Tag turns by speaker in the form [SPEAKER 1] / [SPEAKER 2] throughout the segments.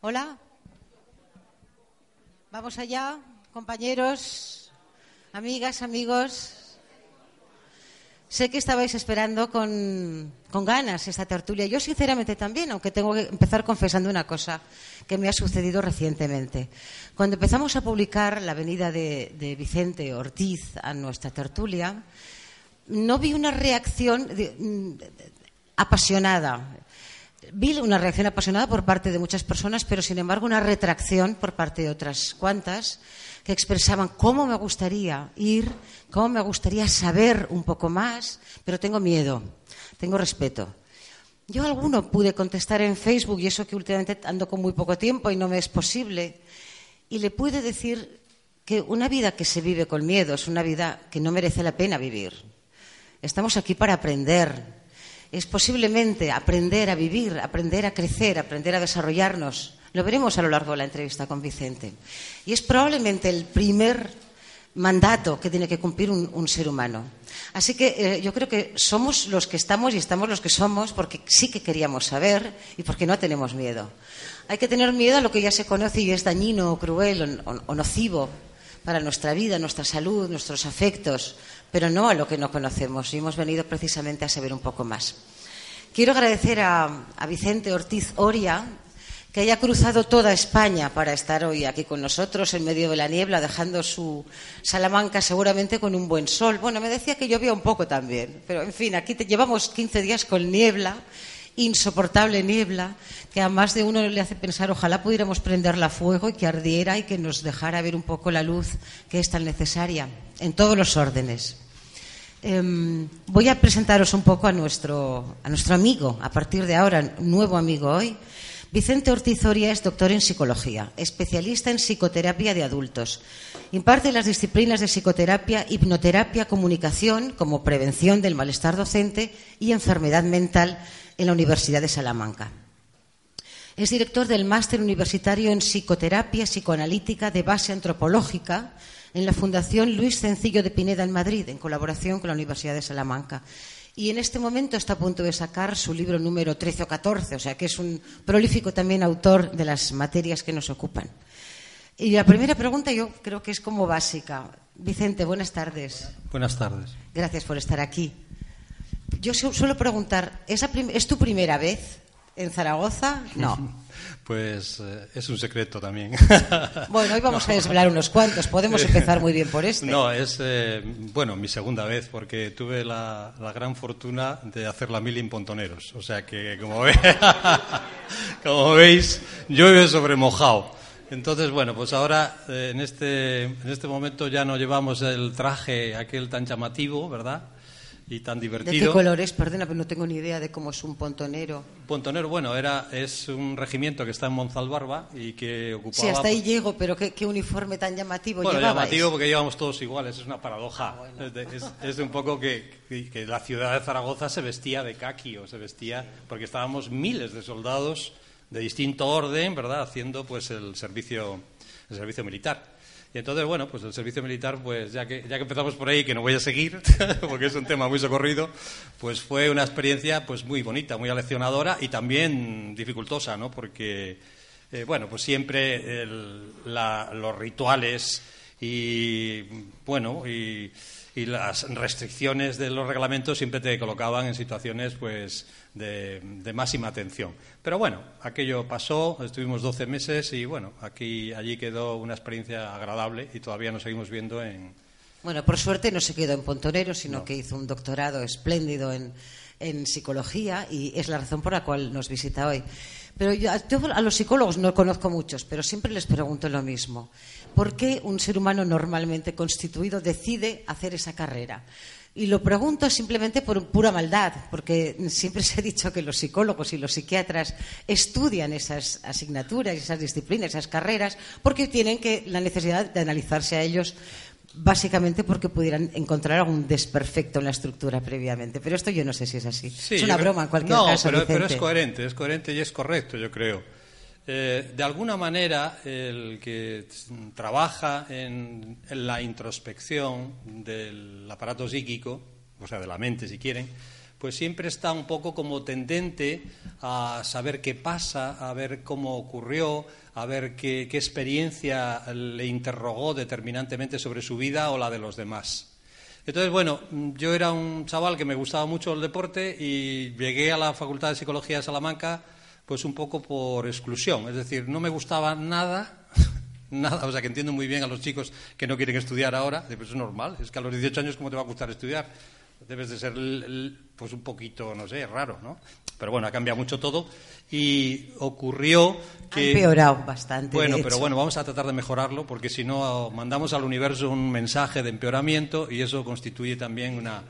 [SPEAKER 1] Hola. Vamos allá, compañeros, amigas, amigos. Sé que estabais esperando con, ganas esta tertulia. Yo, sinceramente, también, aunque tengo que empezar confesando una cosa que me ha sucedido recientemente. Cuando empezamos a publicar la venida de, Vicente Ortiz a nuestra tertulia, no vi una reacción mm, apasionada. Vi una reacción apasionada por parte de muchas personas, pero sin embargo una retracción por parte de otras cuantas que expresaban cómo me gustaría ir, cómo me gustaría saber un poco más, pero tengo miedo, tengo respeto. Yo alguno pude contestar en Facebook, y eso que últimamente ando con muy poco tiempo y no me es posible, y le pude decir que una vida que se vive con miedo es una vida que no merece la pena vivir. Estamos aquí para aprender. Es posiblemente aprender a vivir, aprender a crecer, aprender a desarrollarnos. Lo veremos a lo largo de la entrevista con Vicente. Y es probablemente el primer mandato que tiene que cumplir un, ser humano. Así que eh, yo creo que somos los que estamos y estamos los que somos porque sí que queríamos saber y porque no tenemos miedo. Hay que tener miedo a lo que ya se conoce y es dañino o cruel o nocivo para nuestra vida, nuestra salud, nuestros afectos, pero no a lo que no conocemos. Y hemos venido precisamente a saber un poco más. Quiero agradecer a, Vicente Ortiz Oria, que haya cruzado toda España para estar hoy aquí con nosotros en medio de la niebla, dejando su Salamanca seguramente con un buen sol. Bueno, me decía que llovía un poco también, pero en fin, aquí te llevamos 15 días con niebla, insoportable niebla, que a más de uno le hace pensar ojalá pudiéramos prenderla a fuego y que ardiera y que nos dejara ver un poco la luz que es tan necesaria en todos los órdenes. Em, voy a presentaros un poco a nuestro, a nuestro amigo, a partir de ahora, nuevo amigo hoy, Vicente Ortiz Oria es doctor en psicología, especialista en psicoterapia de adultos. Imparte las disciplinas de psicoterapia, hipnoterapia, comunicación, como prevención del malestar docente y enfermedad mental en la Universidad de Salamanca. Es director del máster universitario en psicoterapia psicoanalítica de base antropológica en la Fundación Luis Sencillo de Pineda en Madrid, en colaboración con la Universidad de Salamanca y en este momento está a punto de sacar su libro número 13 o 14, o sea que es un prolífico también autor de las materias que nos ocupan. Y la primera pregunta yo creo que es como básica. Vicente, buenas tardes.
[SPEAKER 2] Buenas tardes.
[SPEAKER 1] Gracias por estar aquí. Yo suelo preguntar, ¿es, ¿es tu primera vez en Zaragoza? No.
[SPEAKER 2] Pues eh, es un secreto también.
[SPEAKER 1] Bueno, hoy vamos a desvelar unos cuantos. Podemos empezar muy bien por este.
[SPEAKER 2] No, es, eh, bueno, mi segunda vez, porque tuve la, gran fortuna de hacer la mil en Pontoneros. O sea que, como, ve, como veis, llueve sobre mojado. Entonces, bueno, pues ahora eh, en, este, en este momento ya no llevamos el traje aquel tan llamativo, ¿verdad? Y tan divertido.
[SPEAKER 1] ¿De qué colores? Perdona, pero no tengo ni idea de cómo es un pontonero.
[SPEAKER 2] Pontonero, bueno, era, es un regimiento que está en Monzalbarba y que ocupaba...
[SPEAKER 1] Sí, hasta ahí llego, pero qué, uniforme tan llamativo
[SPEAKER 2] Bueno, llamativo porque llevamos todos iguales, es una paradoja. Ah, es, de un poco que, que, la ciudad de Zaragoza se vestía de caqui o se vestía... porque estábamos miles de soldados de distinto orden, ¿verdad?, haciendo pues el servicio, el servicio militar. Y entonces, bueno, pues el servicio militar, pues ya que, ya que empezamos por ahí, que no voy a seguir, porque es un tema muy socorrido, pues fue una experiencia pues muy bonita, muy aleccionadora y también dificultosa, ¿no? Porque, eh, bueno, pues siempre los rituales y, bueno, y y las restricciones de los reglamentos siempre te colocaban en situaciones pues de, máxima atención. Pero bueno, aquello pasó, estuvimos 12 meses y bueno, aquí allí quedó una experiencia agradable y todavía nos seguimos viendo en.
[SPEAKER 1] Bueno, por suerte no se quedó en Pontonero, sino que hizo un doctorado espléndido en, en psicología y es la razón por la cual nos visita hoy. Pero yo, a los psicólogos no conozco muchos, pero siempre les pregunto lo mismo. ¿Por qué un ser humano normalmente constituido decide hacer esa carrera? Y lo pregunto simplemente por pura maldad, porque siempre se ha dicho que los psicólogos y los psiquiatras estudian esas asignaturas, esas disciplinas, esas carreras, porque tienen que, la necesidad de analizarse a ellos básicamente porque pudieran encontrar algún desperfecto en la estructura previamente. Pero esto yo no sé si es así. es una broma en cualquier caso.
[SPEAKER 2] No, pero, es coherente, es coherente y es correcto, yo creo. Eh, de alguna manera, el que trabaja en, la introspección del aparato psíquico, o sea, de la mente, si quieren, pues siempre está un poco como tendente a saber qué pasa, a ver cómo ocurrió, a ver qué, qué experiencia le interrogó determinantemente sobre su vida o la de los demás. Entonces, bueno, yo era un chaval que me gustaba mucho el deporte y llegué a la Facultad de Psicología de Salamanca pues un poco por exclusión, es decir, no me gustaba nada, nada, o sea que entiendo muy bien a los chicos que no quieren estudiar ahora, pues es normal, es que a los 18 años cómo te va a gustar estudiar, debes de ser pues un poquito, no sé, raro, ¿no? Pero bueno, ha cambiado mucho todo y ocurrió que...
[SPEAKER 1] Ha empeorado bastante.
[SPEAKER 2] Bueno, pero bueno, vamos a tratar de mejorarlo porque si no mandamos al universo un mensaje de empeoramiento y eso constituye también una,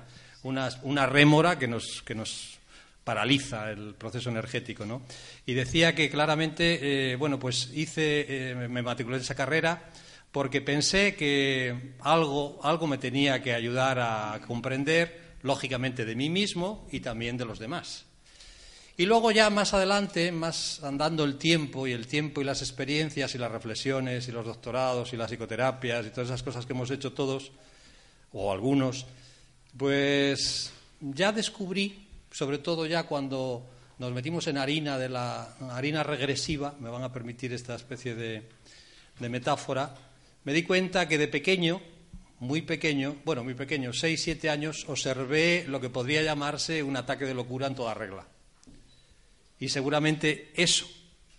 [SPEAKER 2] una, una rémora que nos, que nos paraliza el proceso energético, ¿no? Y decía que claramente, eh, bueno, pues hice, eh, me matriculé en esa carrera porque pensé que algo, algo me tenía que ayudar a comprender, lógicamente, de mí mismo y también de los demás. Y luego ya más adelante, más andando el tiempo y el tiempo y las experiencias y las reflexiones y los doctorados y las psicoterapias y todas esas cosas que hemos hecho todos, o algunos, pues ya descubrí sobre todo ya cuando nos metimos en harina de la harina regresiva, me van a permitir esta especie de, metáfora, me di cuenta que de pequeño, muy pequeño, bueno, muy pequeño, seis, siete años, observé lo que podría llamarse un ataque de locura en toda regla. Y seguramente eso,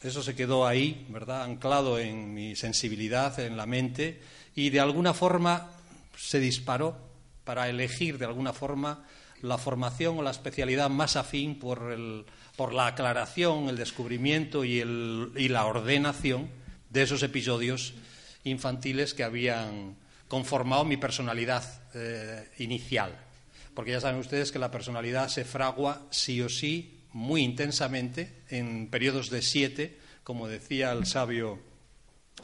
[SPEAKER 2] eso se quedó ahí, ¿verdad?, anclado en mi sensibilidad, en la mente, y de alguna forma se disparó para elegir de alguna forma la formación o la especialidad más afín por, el, por la aclaración, el descubrimiento y, el, y, la ordenación de esos episodios infantiles que habían conformado mi personalidad eh, inicial. Porque ya saben ustedes que la personalidad se fragua sí o sí muy intensamente en periodos de siete, como decía el sabio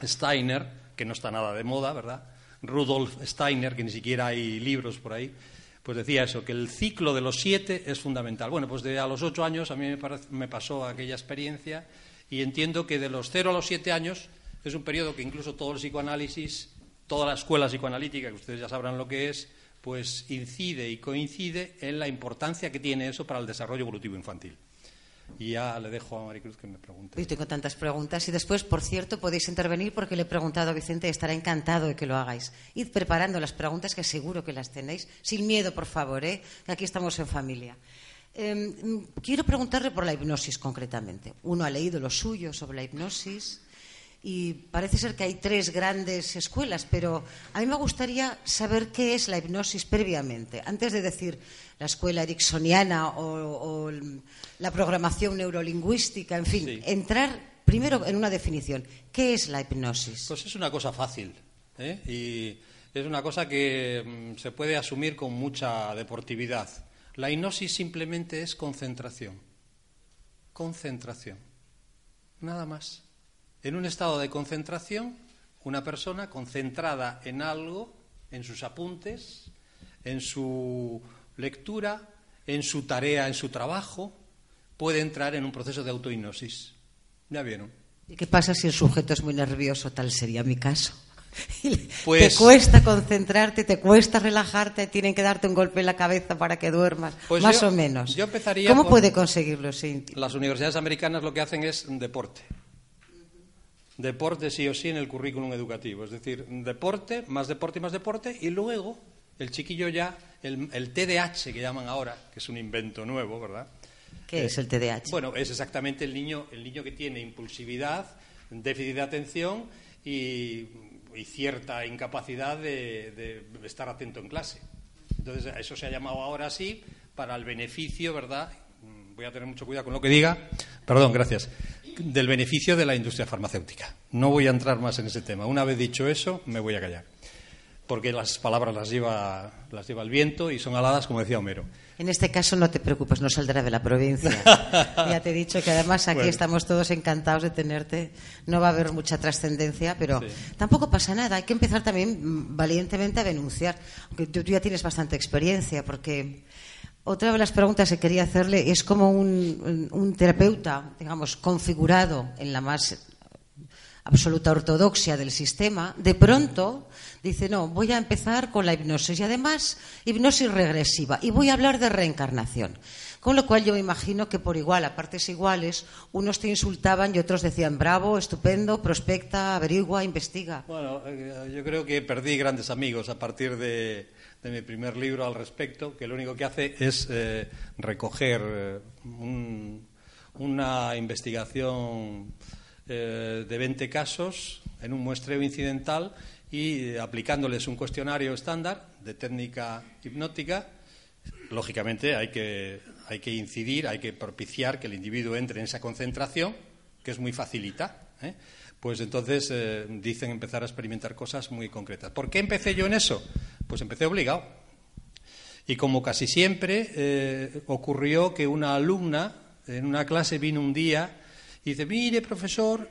[SPEAKER 2] Steiner, que no está nada de moda, ¿verdad? Rudolf Steiner, que ni siquiera hay libros por ahí, pues decía eso, que el ciclo de los siete es fundamental. Bueno, pues de a los ocho años a mí me, pasó aquella experiencia y entiendo que de los cero a los siete años es un periodo que incluso todo el psicoanálisis, toda la escuela psicoanalítica, que ustedes ya sabrán lo que es, pues incide y coincide en la importancia que tiene eso para el desarrollo evolutivo infantil. Y ya le dejo a Maricruz que me pregunte.
[SPEAKER 1] Yo tengo tantas preguntas y después, por cierto, podéis intervenir porque le he preguntado a Vicente y estará encantado de que lo hagáis. Id preparando las preguntas que seguro que las tenéis. Sin miedo, por favor, ¿eh? aquí estamos en familia. Em, quiero preguntarle por la hipnosis concretamente. Uno ha leído lo suyo sobre la hipnosis y parece ser que hay tres grandes escuelas, pero a mí me gustaría saber qué es la hipnosis previamente, antes de decir la escuela ericksoniana o, la programación neurolingüística, en fin, entrar primero en una definición. ¿Qué es la hipnosis?
[SPEAKER 2] Pues es una cosa fácil ¿eh? y es una cosa que mm, se puede asumir con mucha deportividad. La hipnosis simplemente es concentración. Concentración. Nada más. En un estado de concentración, una persona concentrada en algo, en sus apuntes, en su lectura, en su tarea, en su trabajo, puede entrar en un proceso de autohipnosis. ¿Ya vieron?
[SPEAKER 1] ¿Y qué pasa si el sujeto es muy nervioso? Tal sería mi caso. Pues, te cuesta concentrarte, te cuesta relajarte, tienen que darte un golpe en la cabeza para que duermas, pues más o menos. ¿Cómo puede conseguirlo? Sí.
[SPEAKER 2] Las universidades americanas lo que hacen es deporte deporte sí o sí en el currículum educativo. Es decir, deporte, más deporte y más deporte, y luego el chiquillo ya, el, el TDAH que llaman ahora, que es un invento nuevo, ¿verdad?
[SPEAKER 1] ¿Qué es el TDAH?
[SPEAKER 2] Bueno, es exactamente el niño, el niño que tiene impulsividad, déficit de atención y, cierta incapacidad de, de, estar atento en clase. Entonces, eso se ha llamado ahora así para el beneficio, ¿verdad? Voy a tener mucho cuidado con lo que diga. Perdón, gracias del beneficio de la industria farmacéutica. No voy a entrar más en ese tema. Una vez dicho eso, me voy a callar. Porque las palabras las lleva, las lleva el viento y son aladas, como decía Homero.
[SPEAKER 1] En este caso no te preocupes, no saldrá de la provincia. ya te he dicho que además aquí estamos todos encantados de tenerte. No va a haber mucha trascendencia, pero tampoco pasa nada. Hay que empezar también mm, valientemente a denunciar. Aunque tú ya tienes bastante experiencia, porque otra de las preguntas que quería hacerle es cómo un, terapeuta, digamos, configurado en la más absoluta ortodoxia del sistema, de pronto dice, no, voy a empezar con la hipnosis y además hipnosis regresiva y voy a hablar de reencarnación. Con lo cual yo me imagino que por igual, a partes iguales, unos te insultaban y otros decían, bravo, estupendo, prospecta, averigua, investiga.
[SPEAKER 2] Bueno, eh, yo creo que perdí grandes amigos a partir de, mi primer libro al respecto, que lo único que hace es eh, recoger eh, una investigación de 20 casos en un muestreo incidental y aplicándoles un cuestionario estándar de técnica hipnótica, lógicamente hay que hay que incidir, hay que propiciar que el individuo entre en esa concentración, que es muy facilita. ¿eh? Pues entonces eh, dicen empezar a experimentar cosas muy concretas. ¿Por qué empecé yo en eso? Pues empecé obligado. Y como casi siempre, eh, ocurrió que una alumna en una clase vino un día y dice, mire, profesor,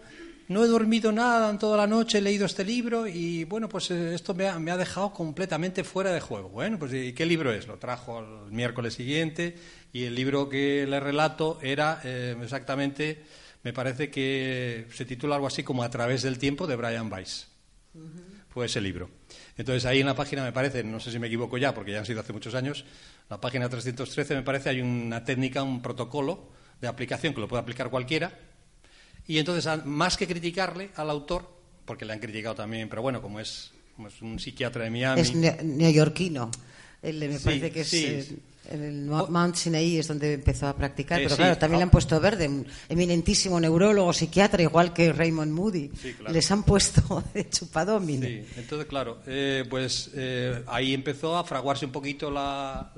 [SPEAKER 2] no he dormido nada en toda la noche, he leído este libro y bueno, pues eh, esto me ha, dejado completamente fuera de juego. Bueno, pues ¿y qué libro es? Lo trajo el miércoles siguiente y el libro que le relato era exactamente, me parece que se titula algo así como A través del tiempo de Brian Weiss. Fue ese libro. Entonces ahí en la página me parece, no sé si me equivoco ya, porque ya han sido hace muchos años, la página 313 me parece hay una técnica, un protocolo de aplicación que lo puede aplicar cualquiera y entonces, más que criticarle al autor, porque le han criticado también, pero bueno, como es, un psiquiatra de Miami.
[SPEAKER 1] Es neoyorquino. Él, me parece que es. Eh, en el Mount Sinai es donde empezó a practicar, eh, pero claro, también le han puesto verde, un eminentísimo neurólogo, psiquiatra, igual que Raymond Moody. Les han puesto de chupadomine.
[SPEAKER 2] Sí, entonces, claro, eh, pues ahí empezó a fraguarse un poquito la,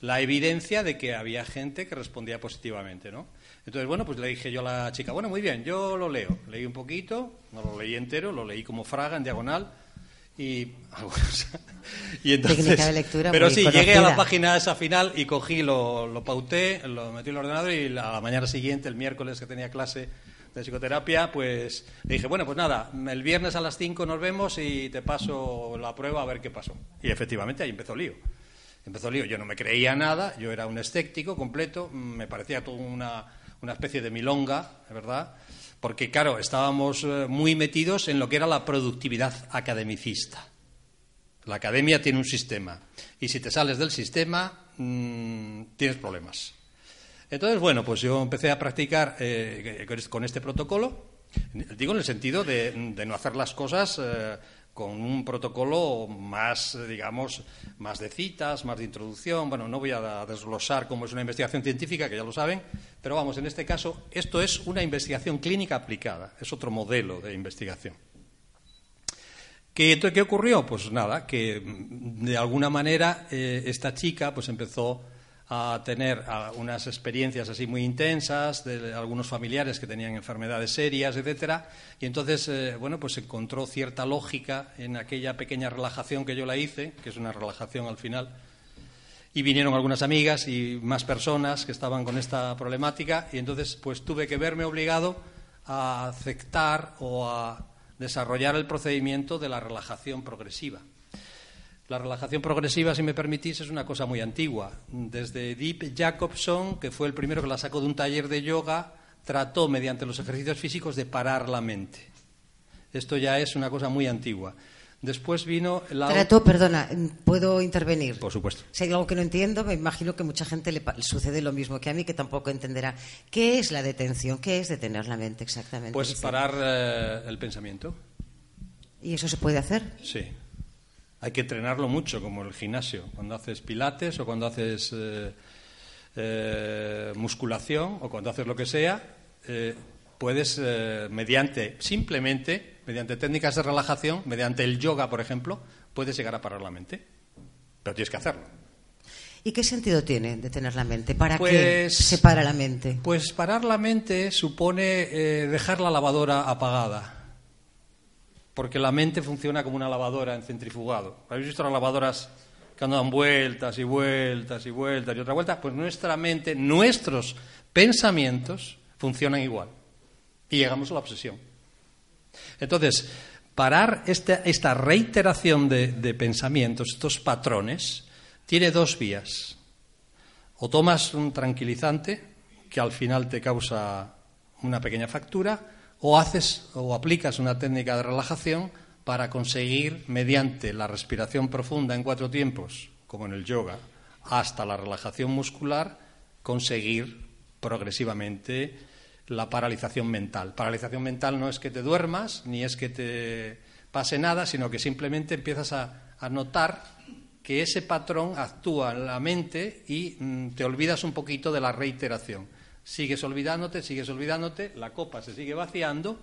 [SPEAKER 2] la evidencia de que había gente que respondía positivamente, ¿no? Entonces, bueno, pues le dije yo a la chica, bueno, muy bien, yo lo leo. Leí un poquito, no lo leí entero, lo leí como fraga en diagonal. Y, y entonces,
[SPEAKER 1] de lectura
[SPEAKER 2] pero sí, llegué a la página esa final y cogí, lo, lo pauté, lo metí en el ordenador y la, la mañana siguiente, el miércoles que tenía clase de psicoterapia, pues le dije, bueno, pues nada, el viernes a las 5 nos vemos y te paso la prueba a ver qué pasó. Y efectivamente ahí empezó el lío. Empezó el lío. Yo no me creía nada, yo era un escéptico completo, me parecía todo una una especie de milonga, ¿verdad? Porque, claro, estábamos eh, muy metidos en lo que era la productividad academicista. La academia tiene un sistema y si te sales del sistema mm, tienes problemas. Entonces, bueno, pues yo empecé a practicar eh, con este protocolo, digo en el sentido de, no hacer las cosas eh, con un protocolo más, digamos, más de citas, más de introducción. Bueno, no voy a desglosar cómo es una investigación científica, que ya lo saben, pero vamos, en este caso, esto es una investigación clínica aplicada, es otro modelo de investigación. ¿Qué, ocurrió? Pues nada, que de alguna manera eh, esta chica pues empezó a tener unas experiencias así muy intensas de algunos familiares que tenían enfermedades serias, etcétera, y entonces eh, bueno pues encontró cierta lógica en aquella pequeña relajación que yo la hice, que es una relajación al final, y vinieron algunas amigas y más personas que estaban con esta problemática, y entonces pues tuve que verme obligado a aceptar o a desarrollar el procedimiento de la relajación progresiva. La relajación progresiva, si me permitís, es una cosa muy antigua. Desde Deep Jacobson, que fue el primero que la sacó de un taller de yoga, trató mediante los ejercicios físicos de parar la mente. Esto ya es una cosa muy antigua. Después vino la.
[SPEAKER 1] Trató, perdona, ¿puedo intervenir?
[SPEAKER 2] Por supuesto.
[SPEAKER 1] Si hay algo que no entiendo, me imagino que mucha gente le sucede lo mismo que a mí, que tampoco entenderá. ¿Qué es la detención? ¿Qué es detener la mente exactamente?
[SPEAKER 2] Pues parar eh, el pensamiento.
[SPEAKER 1] ¿Y eso se puede hacer?
[SPEAKER 2] Sí. Hay que entrenarlo mucho, como el gimnasio. Cuando haces pilates o cuando haces eh, eh, musculación o cuando haces lo que sea, eh, puedes, mediante, simplemente, mediante técnicas de relajación, mediante el yoga, por ejemplo, puedes llegar a parar la mente. Pero tienes que hacerlo.
[SPEAKER 1] ¿Y qué sentido tiene detener la mente? ¿Para qué pues se para la mente?
[SPEAKER 2] Pues parar la mente supone dejar la lavadora apagada porque la mente funciona como una lavadora en centrifugado. ¿Habéis visto las lavadoras que andan vueltas y vueltas y vueltas y otra vuelta? Pues nuestra mente, nuestros pensamientos funcionan igual. Y llegamos a la obsesión. Entonces, parar esta, reiteración de, de pensamientos, estos patrones, tiene dos vías. O tomas un tranquilizante que al final te causa una pequeña factura, o haces o aplicas una técnica de relajación para conseguir, mediante la respiración profunda en cuatro tiempos, como en el yoga, hasta la relajación muscular, conseguir progresivamente la paralización mental. Paralización mental no es que te duermas, ni es que te pase nada, sino que simplemente empiezas a, notar que ese patrón actúa en la mente y mm, te olvidas un poquito de la reiteración. Sigues olvidándote, sigues olvidándote, la copa se sigue vaciando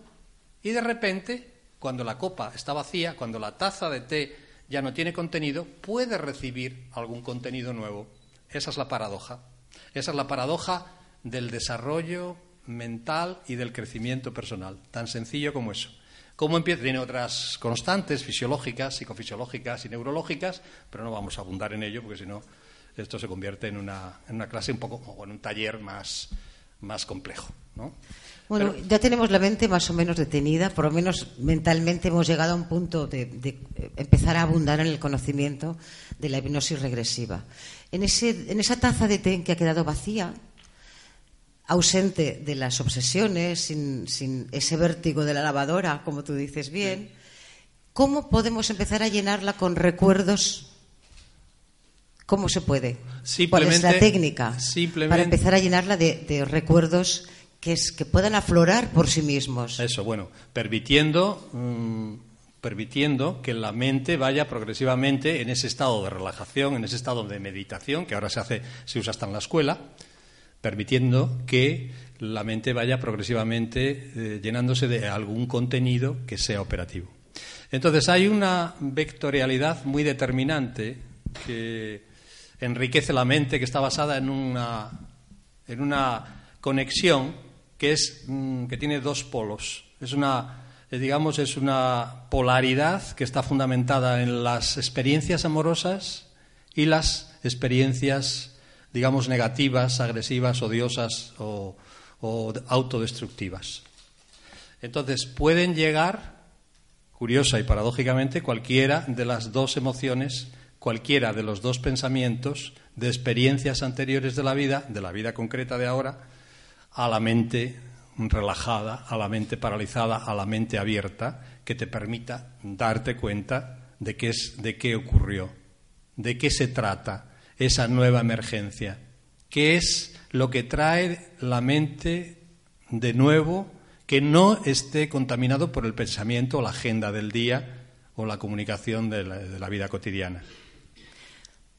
[SPEAKER 2] y de repente, cuando la copa está vacía, cuando la taza de té ya no tiene contenido, puede recibir algún contenido nuevo. Esa es la paradoja. Esa es la paradoja del desarrollo mental y del crecimiento personal. Tan sencillo como eso. ¿Cómo empieza? Tiene otras constantes fisiológicas, psicofisiológicas y neurológicas, pero no vamos a abundar en ello porque si no esto se convierte en una, en una clase un poco, o en un taller más, más complejo. ¿no?
[SPEAKER 1] Bueno, ya tenemos la mente más o menos detenida, por lo menos mentalmente hemos llegado a un punto de, de empezar a abundar en el conocimiento de la hipnosis regresiva. En, ese, en esa taza de té que ha quedado vacía, ausente de las obsesiones, sin, sin, ese vértigo de la lavadora, como tú dices bien, ¿cómo podemos empezar a llenarla con recuerdos? ¿Cómo se puede? ¿Cuál es la técnica para empezar a llenarla de, de recuerdos que, es, que, puedan aflorar por sí mismos?
[SPEAKER 2] Eso, bueno, permitiendo, mmm, permitiendo que la mente vaya progresivamente en ese estado de relajación, en ese estado de meditación, que ahora se hace, se usa hasta en la escuela, permitiendo que la mente vaya progresivamente eh, llenándose de algún contenido que sea operativo. Entonces hay una vectorialidad muy determinante que enriquece la mente, que está basada en una, en una conexión que, es, mm, que tiene dos polos. Es una, eh, digamos, es una polaridad que está fundamentada en las experiencias amorosas y las experiencias digamos, negativas, agresivas, odiosas o, o autodestructivas. Entonces, pueden llegar, curiosa y paradójicamente, cualquiera de las dos emociones, cualquiera de los dos pensamientos, de experiencias anteriores de la vida, de la vida concreta de ahora, a la mente relajada, a la mente paralizada, a la mente abierta, que te permita darte cuenta de qué, es, de qué ocurrió, de qué se trata, esa nueva emergencia? ¿Qué es lo que trae la mente de nuevo que no esté contaminado por el pensamiento o la agenda del día o la comunicación de la, de la vida cotidiana?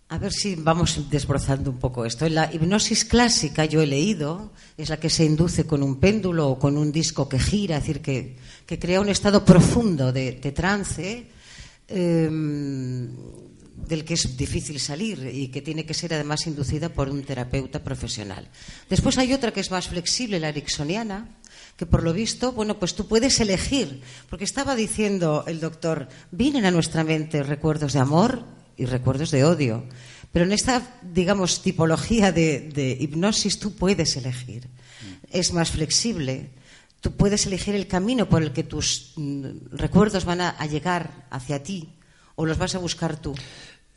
[SPEAKER 1] A ver si vamos desbrozando un poco esto. En la hipnosis clásica yo he leído, es la que se induce con un péndulo o con un disco que gira, es decir, que, que crea un estado profundo de, trance. Eh, del que es difícil salir y que tiene que ser además inducida por un terapeuta profesional. Después hay otra que es más flexible, la ericksoniana, que por lo visto, bueno, pues tú puedes elegir, porque estaba diciendo el doctor, vienen a nuestra mente recuerdos de amor y recuerdos de odio, pero en esta, digamos, tipología de, hipnosis tú puedes elegir. Es más flexible, tú puedes elegir el camino por el que tus mm, recuerdos van a, a llegar hacia ti o los vas a buscar tú.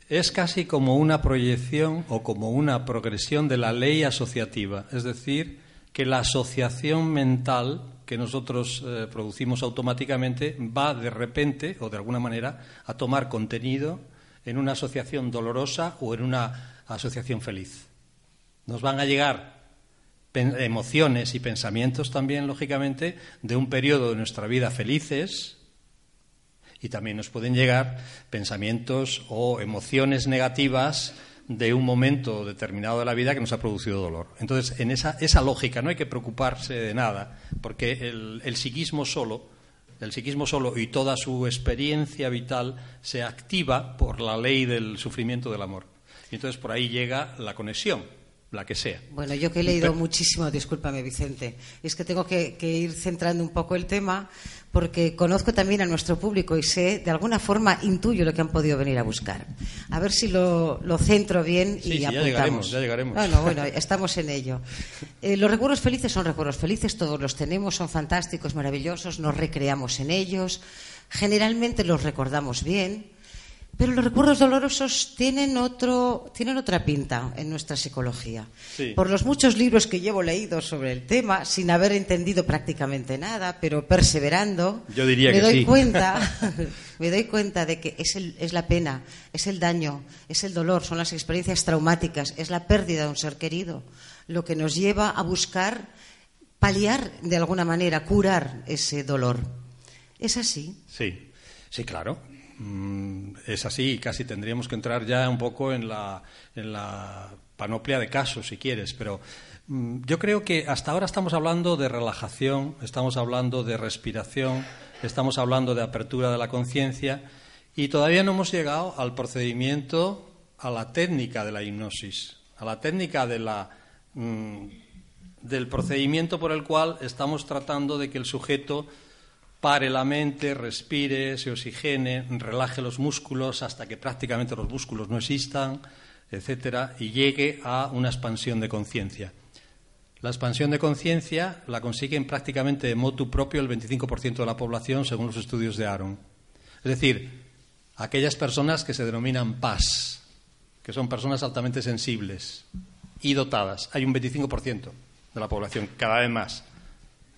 [SPEAKER 2] Es casi como una proyección o como una progresión de la ley asociativa, es decir, que la asociación mental que nosotros eh, producimos automáticamente va de repente o de alguna manera a tomar contenido en una asociación dolorosa o en una asociación feliz. Nos van a llegar emociones y pensamientos también, lógicamente, de un periodo de nuestra vida felices, y también nos pueden llegar pensamientos o emociones negativas de un momento determinado de la vida que nos ha producido dolor. Entonces, en esa, esa lógica no hay que preocuparse de nada, porque el, el psiquismo solo, el psiquismo solo y toda su experiencia vital se activa por la ley del sufrimiento del amor. Y entonces por ahí llega la conexión la que sea.
[SPEAKER 1] Bueno, yo que he leído Pero... muchísimo, discúlpame Vicente, es que tengo que, que, ir centrando un poco el tema porque conozco también a nuestro público y sé, de alguna forma, intuyo lo que han podido venir a buscar. A ver si lo, lo centro bien
[SPEAKER 2] sí,
[SPEAKER 1] y
[SPEAKER 2] sí,
[SPEAKER 1] apuntamos.
[SPEAKER 2] Ya llegaremos, ya llegaremos.
[SPEAKER 1] Bueno, bueno, estamos en ello. Eh, los recuerdos felices son recuerdos felices, todos los tenemos, son fantásticos, maravillosos, nos recreamos en ellos, generalmente los recordamos bien Pero los recuerdos dolorosos tienen, otro, tienen otra pinta en nuestra psicología.
[SPEAKER 2] Sí.
[SPEAKER 1] Por los muchos libros que llevo leídos sobre el tema, sin haber entendido prácticamente nada, pero perseverando,
[SPEAKER 2] Yo diría
[SPEAKER 1] me
[SPEAKER 2] que
[SPEAKER 1] doy
[SPEAKER 2] sí.
[SPEAKER 1] cuenta, me doy cuenta de que es, el- es la pena, es el daño, es el dolor, son las experiencias traumáticas, es la pérdida de un ser querido, lo que nos lleva a buscar paliar de alguna manera, curar ese dolor. ¿Es así?
[SPEAKER 2] Sí, sí, claro. Mm, Es así, casi tendríamos que entrar ya un poco en la, en la panoplia de casos, si quieres, pero mm, yo creo que hasta ahora estamos hablando de relajación, estamos hablando de respiración, estamos hablando de apertura de la conciencia y todavía no hemos llegado al procedimiento, a la técnica de la hipnosis, a la técnica de la, mm, del procedimiento por el cual estamos tratando de que el sujeto pare la mente, respire, se oxigene, relaje los músculos hasta que prácticamente los músculos no existan, etcétera, y llegue a una expansión de conciencia. La expansión de conciencia la consiguen prácticamente de motu propio el 25% de la población, según los estudios de Aaron. Es decir, aquellas personas que se denominan paz, que son personas altamente sensibles y dotadas. Hay un 25% de la población, cada vez más.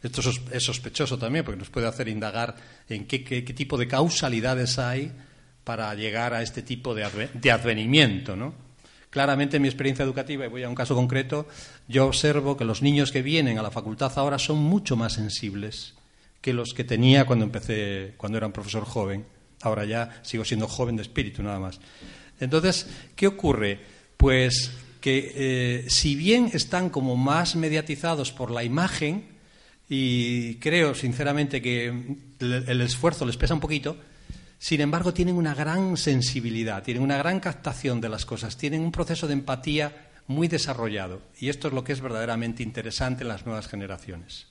[SPEAKER 2] Esto es sospechoso también, porque nos puede hacer indagar en qué, tipo de causalidades hay para llegar a este tipo de, de advenimiento, ¿no? Claramente, en mi experiencia educativa, y voy a un caso concreto, yo observo que los niños que vienen a la facultad ahora son mucho más sensibles que los que tenía cuando empecé, cuando era un profesor joven. Ahora ya sigo siendo joven de espíritu, nada más. Entonces, ¿qué ocurre? Pues que eh, si bien están como más mediatizados por la imagen, y creo sinceramente que el, esfuerzo les pesa un poquito, sin embargo tienen una gran sensibilidad, tienen una gran captación de las cosas, tienen un proceso de empatía muy desarrollado. Y esto es lo que es verdaderamente interesante en las nuevas generaciones.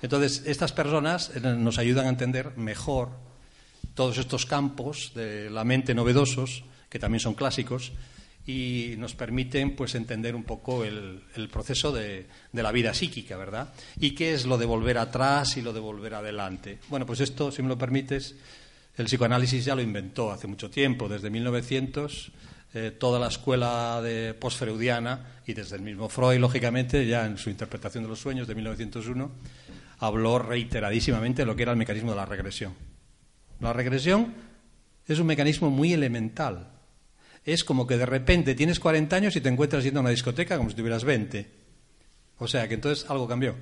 [SPEAKER 2] Entonces, estas personas eh, nos ayudan a entender mejor todos estos campos de la mente novedosos, que también son clásicos, y nos permiten pues entender un poco el, proceso de, de la vida psíquica, ¿verdad? Y qué es lo de volver atrás y lo de volver adelante. Bueno, pues esto, si me lo permites, el psicoanálisis ya lo inventó hace mucho tiempo, desde 1900, eh, toda la escuela de postfreudiana y desde el mismo Freud, lógicamente, ya en su interpretación de los sueños de 1901, habló reiteradísimamente de lo que era el mecanismo de la regresión. La regresión es un mecanismo muy elemental. Es como que de repente tienes 40 años y te encuentras yendo a una discoteca como si tuvieras 20. O sea que entonces algo cambió.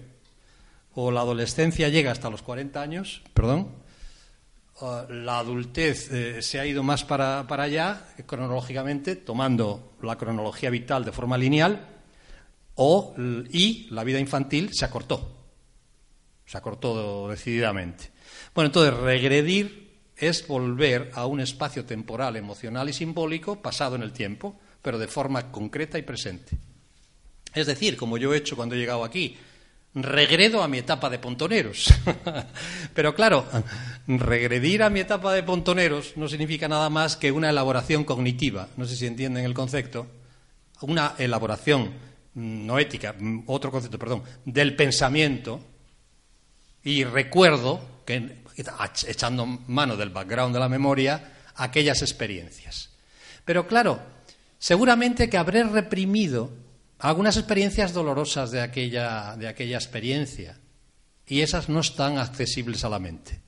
[SPEAKER 2] O la adolescencia llega hasta los 40 años, perdón, o la adultez eh, se ha ido más para, para allá, cronológicamente, tomando la cronología vital de forma lineal, o, y la vida infantil se acortó. Se acortó decididamente. Bueno, entonces regredir es volver a un espacio temporal, emocional y simbólico pasado en el tiempo, pero de forma concreta y presente. Es decir, como yo he hecho cuando he llegado aquí, regredo a mi etapa de pontoneros. Pero claro, regredir a mi etapa de pontoneros no significa nada más que una elaboración cognitiva. No sé si entienden el concepto. Una elaboración mm, no ética, mm, otro concepto, perdón, del pensamiento y recuerdo, que, echando mano del background de la memoria, aquellas experiencias. Pero claro, seguramente que habré reprimido algunas experiencias dolorosas de aquella, de aquella experiencia y esas no están accesibles a la mente.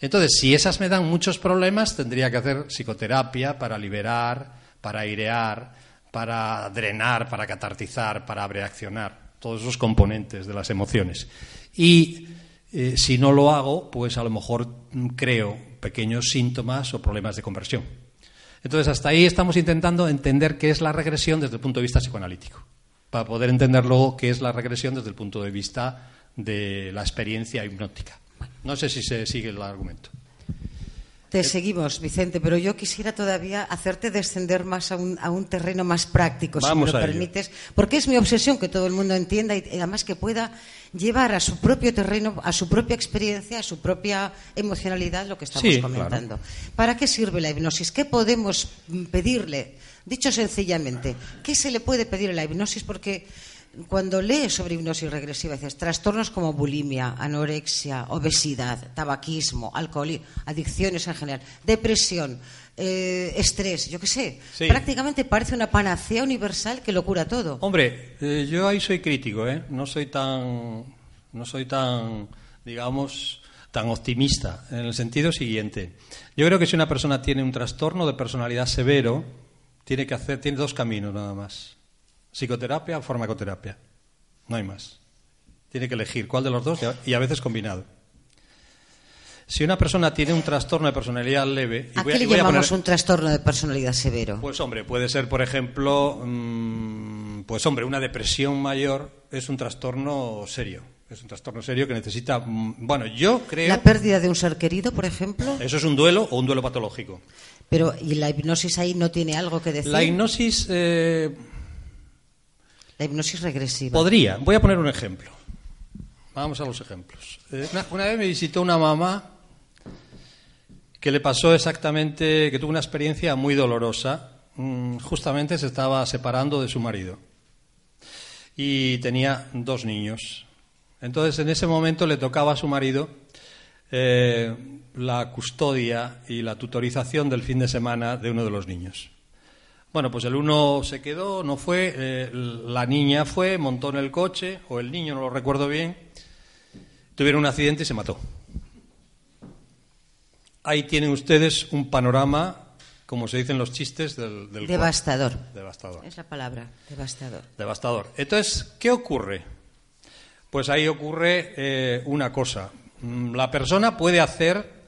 [SPEAKER 2] Entonces, si esas me dan muchos problemas, tendría que hacer psicoterapia para liberar, para airear, para drenar, para catartizar, para reaccionar, todos esos componentes de las emociones. Y eh, si no lo hago, pues a lo mejor creo pequeños síntomas o problemas de conversión. Entonces, hasta ahí estamos intentando entender qué es la regresión desde el punto de vista psicoanalítico, para poder entender luego qué es la regresión desde el punto de vista de la experiencia hipnótica. No sé si se sigue el argumento.
[SPEAKER 1] Te seguimos, Vicente, pero yo quisiera todavía hacerte descender más a un, a un terreno más práctico,
[SPEAKER 2] Vamos
[SPEAKER 1] si me lo
[SPEAKER 2] ello.
[SPEAKER 1] permites, porque es mi obsesión que todo el mundo entienda y además que pueda llevar a su propio terreno, a su propia experiencia, a su propia emocionalidad lo que estamos
[SPEAKER 2] Sí,
[SPEAKER 1] comentando. ¿Para qué sirve la hipnosis? ¿Qué podemos pedirle? Dicho sencillamente, ¿qué se le puede pedir a la hipnosis? Porque cuando lees sobre hipnosis regresiva, dices trastornos como bulimia, anorexia, obesidad, tabaquismo, alcoholismo, adicciones en general, depresión, eh, estrés, yo qué sé.
[SPEAKER 2] Sí.
[SPEAKER 1] Prácticamente parece una panacea universal que lo cura todo.
[SPEAKER 2] Hombre, eh, yo ahí soy crítico, ¿eh? No soy tan, no soy tan, digamos, tan optimista en el sentido siguiente. Yo creo que si una persona tiene un trastorno de personalidad severo, tiene que hacer, tiene dos caminos nada más: psicoterapia o farmacoterapia. No hay más. Tiene que elegir cuál de los dos y a- veces combinado. Si una persona tiene un trastorno de personalidad leve, y
[SPEAKER 1] ¿A
[SPEAKER 2] voy
[SPEAKER 1] qué le
[SPEAKER 2] voy a
[SPEAKER 1] llamamos
[SPEAKER 2] poner-
[SPEAKER 1] un trastorno de personalidad severo?
[SPEAKER 2] pues hombre, puede ser, por ejemplo, mm, pues hombre, una depresión mayor es un trastorno serio. Es un trastorno serio que necesita, mm, bueno, yo creo,
[SPEAKER 1] La pérdida de un ser querido, por ejemplo.
[SPEAKER 2] eso es un duelo o un duelo patológico.
[SPEAKER 1] Pero, ¿y la hipnosis ahí no tiene algo que decir?
[SPEAKER 2] La hipnosis eh,
[SPEAKER 1] La hipnosis regresiva.
[SPEAKER 2] podría, voy a poner un ejemplo. Vamos a los ejemplos. Eh, una, una vez me visitó una mamá que le pasó exactamente, que tuvo una experiencia muy dolorosa. Mm, Justamente se estaba separando de su marido y tenía dos niños. Entonces, en ese momento le tocaba a su marido eh, la custodia y la tutorización del fin de semana de uno de los niños. Bueno, pues el uno se quedó, no fue, eh, la niña fue, montó en el coche, o el niño, no lo recuerdo bien, tuvieron un accidente y se mató. Ahí tienen ustedes un panorama, como se dicen los chistes, del, del
[SPEAKER 1] Devastador.
[SPEAKER 2] Devastador.
[SPEAKER 1] Es la palabra, devastador.
[SPEAKER 2] Devastador. Entonces, ¿qué ocurre? Pues ahí ocurre eh, una cosa. Mm, La persona puede hacer,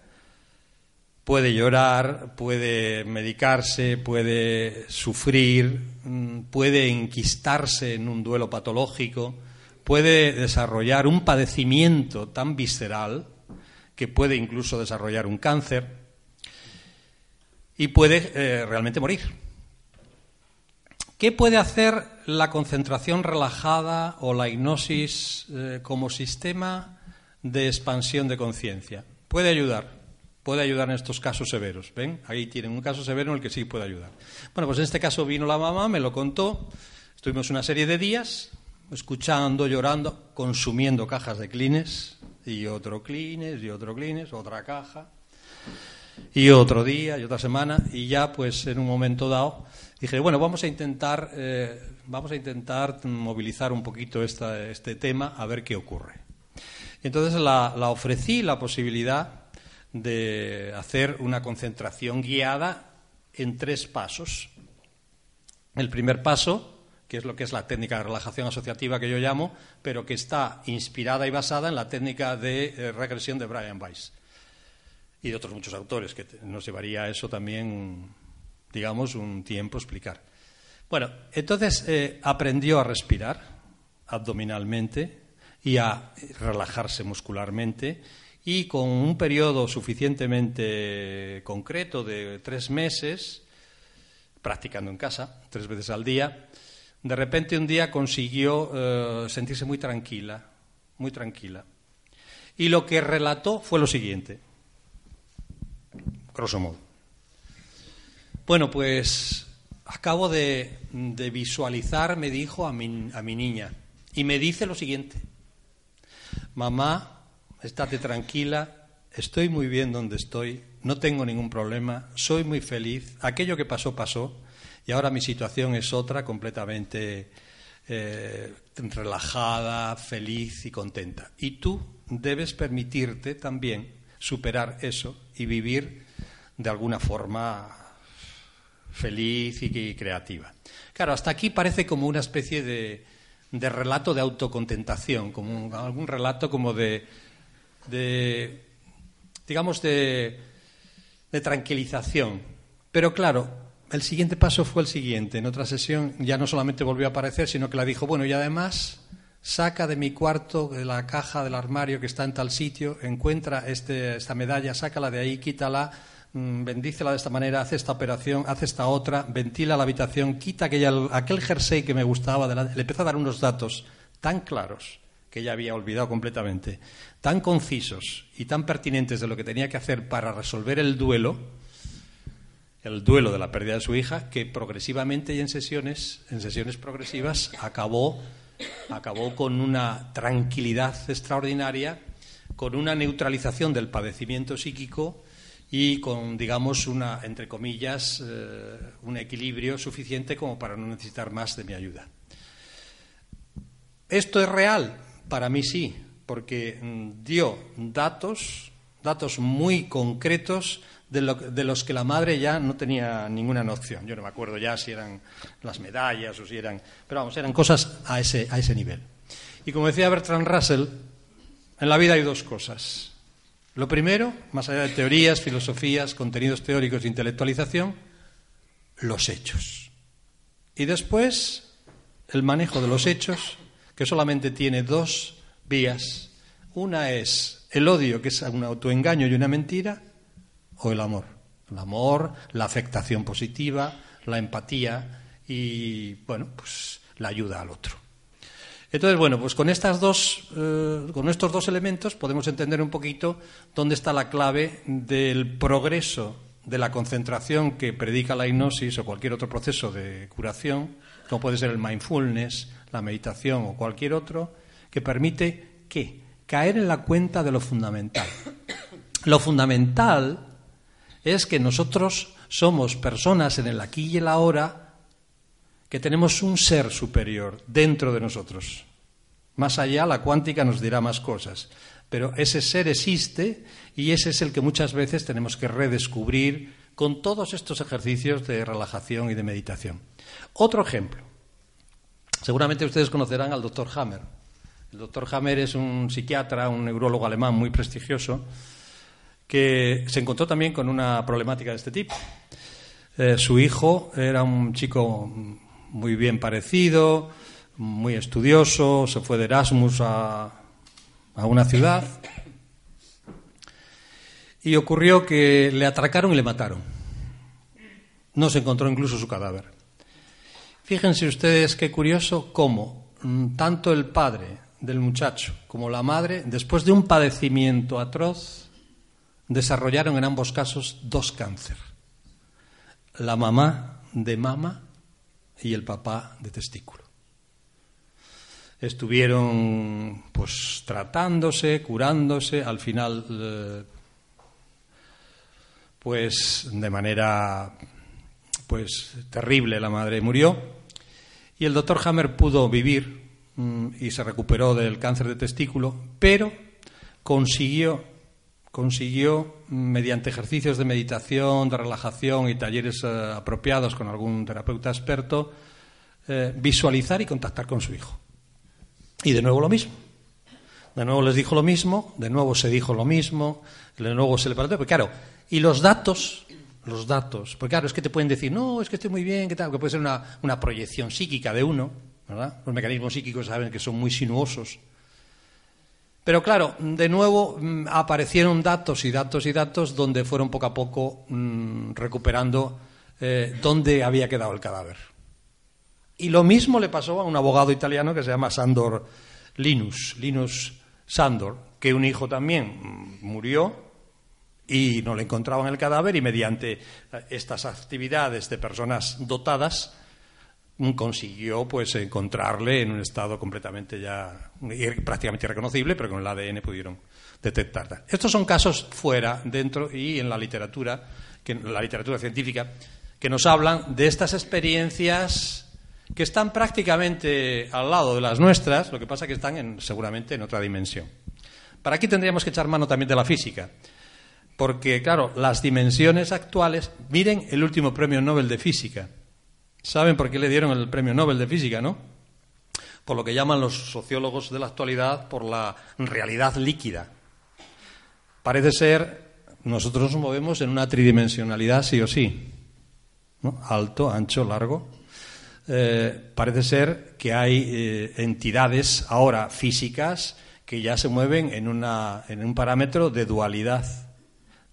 [SPEAKER 2] puede llorar, puede medicarse, puede sufrir, mm, puede enquistarse en un duelo patológico, puede desarrollar un padecimiento tan visceral que puede incluso desarrollar un cáncer y puede eh, realmente morir. ¿Qué puede hacer la concentración relajada o la hipnosis eh, como sistema de expansión de conciencia? Puede ayudar, puede ayudar en estos casos severos. ¿Ven? Ahí tienen un caso severo en el que sí puede ayudar. Bueno, pues en este caso vino la mamá, me lo contó, estuvimos una serie de días escuchando, llorando, consumiendo cajas de clines y otro clines y otro clines, otra caja y otro día y otra semana y ya pues en un momento dado dije bueno vamos a intentar eh, vamos a intentar movilizar un poquito esta- este tema a ver qué ocurre entonces la, la ofrecí la posibilidad de hacer una concentración guiada en tres pasos el primer paso que es lo que es la técnica de relajación asociativa que yo llamo pero que está inspirada y basada en la técnica de eh, regresión de Brian Weiss y de otros muchos autores, que nos llevaría eso también, digamos, un tiempo explicar. Bueno, entonces eh, aprendió a respirar abdominalmente y a relajarse muscularmente y con un periodo suficientemente concreto de tres meses, practicando en casa, tres veces al día, de repente un día consiguió eh, sentirse muy tranquila, muy tranquila. Y lo que relató fue lo siguiente grosso modo. Bueno, pues acabo de, de visualizar, me dijo a mi, a mi niña, y me dice lo siguiente, mamá, estate tranquila, estoy muy bien donde estoy, no tengo ningún problema, soy muy feliz, aquello que pasó pasó, y ahora mi situación es otra, completamente eh, relajada, feliz y contenta. Y tú debes permitirte también superar eso y vivir de alguna forma feliz y, creativa. Claro, hasta aquí parece como una especie de, relato de autocontentación, como algún relato como de, de digamos, de, de tranquilización. Pero claro, el siguiente paso fue el siguiente. En otra sesión ya no solamente volvió a aparecer, sino que la dijo, bueno, y además saca de mi cuarto, de la caja del armario que está en tal sitio, encuentra este, esta medalla, sácala de ahí, quítala, mm, bendícela de esta manera, hace esta operación, hace esta otra, ventila la habitación, quita aquella, aquel jersey que me gustaba, de la- le empezó a dar unos datos tan claros que ella había olvidado completamente, tan concisos y tan pertinentes de lo que tenía que hacer para resolver el duelo, el duelo de la pérdida de su hija, que progresivamente y en sesiones, en sesiones progresivas, acabó acabó con una tranquilidad extraordinaria, con una neutralización del padecimiento psíquico y con, digamos, una, entre comillas, eh, un equilibrio suficiente como para no necesitar más de mi ayuda. ¿Esto es real? Para mí sí, porque mm, dio datos, datos muy concretos de, los que la madre ya no tenía ninguna noción. Yo no me acuerdo ya si eran las medallas o si eran... Pero vamos, eran cosas a ese, a ese nivel. Y como decía Bertrand Russell, en la vida hay dos cosas. Lo primero, más allá de teorías, filosofías, contenidos teóricos e intelectualización, los hechos. Y después, el manejo de los hechos, que solamente tiene dos vías. Una es el odio, que es un autoengaño y una mentira, o el amor. El amor, la afectación positiva, la empatía y, bueno, pues la ayuda al otro. Entonces, bueno, pues con, estas dos, eh, con estos dos elementos podemos entender un poquito dónde está la clave del progreso de la concentración que predica la hipnosis o cualquier otro proceso de curación, como puede ser el mindfulness, la meditación o cualquier otro, que permite ¿qué? caer en la cuenta de lo fundamental. Lo fundamental es que nosotros somos personas en el aquí y el ahora que tenemos un ser superior dentro de nosotros. Más allá, la cuántica nos dirá más cosas. Pero ese ser existe y ese es el que muchas veces tenemos que redescubrir con todos estos ejercicios de relajación y de meditación. Otro ejemplo. Seguramente ustedes conocerán al doctor Hammer. El doctor Hammer es un psiquiatra, un neurólogo alemán muy prestigioso, que se encontró también con una problemática de este tipo. Eh, su hijo era un chico muy bien parecido, muy estudioso, se fue de Erasmus a, a una ciudad y ocurrió que le atracaron y le mataron. No se encontró incluso su cadáver. Fíjense ustedes qué curioso cómo mm, tanto el padre del muchacho como la madre, después de un padecimiento atroz, desarrollaron en ambos casos dos cánceres. La mamá de mama y el papá de testículo. Estuvieron pues tratándose, curándose, al final eh, pues de manera pues terrible la madre murió y el doctor Hammer pudo vivir mm, y se recuperó del cáncer de testículo, pero consiguió consiguió mediante ejercicios de meditación, de relajación y talleres eh, apropiados con algún terapeuta experto eh, visualizar y contactar con su hijo. Y de nuevo lo mismo. De nuevo les dijo lo mismo, de nuevo se dijo lo mismo, de nuevo se le preguntó. Pues claro, y los datos, los datos, porque claro, es que te pueden decir, no, es que estoy muy bien, que tal, que puede ser una, una proyección psíquica de uno, ¿verdad? Los mecanismos psíquicos saben que son muy sinuosos pero claro, de nuevo mm, aparecieron datos y datos y datos donde fueron poco a poco mm, recuperando eh, dónde había quedado el cadáver. Y lo mismo le pasó a un abogado italiano que se llama Sandor Linus, Linus Sandor, que un hijo también mm, murió y no le encontraban el cadáver y mediante eh, estas actividades de personas dotadas consiguió pues encontrarle en un estado completamente ya prácticamente irreconocible, pero con el ADN pudieron detectarla. Estos son casos fuera, dentro y en la literatura, que, la literatura científica, que nos hablan de estas experiencias que están prácticamente al lado de las nuestras, lo que pasa que están en, seguramente en otra dimensión. Para aquí tendríamos que echar mano también de la física, porque claro, las dimensiones actuales, miren el último premio Nobel de física, ¿Saben por qué le dieron el premio Nobel de Física, no? Por lo que llaman los sociólogos de la actualidad por la realidad líquida. Parece ser, nosotros nos movemos en una tridimensionalidad sí o sí, ¿no? alto, ancho, largo. Eh, parece ser que hay eh, entidades ahora físicas que ya se mueven en, una, en un parámetro de dualidad.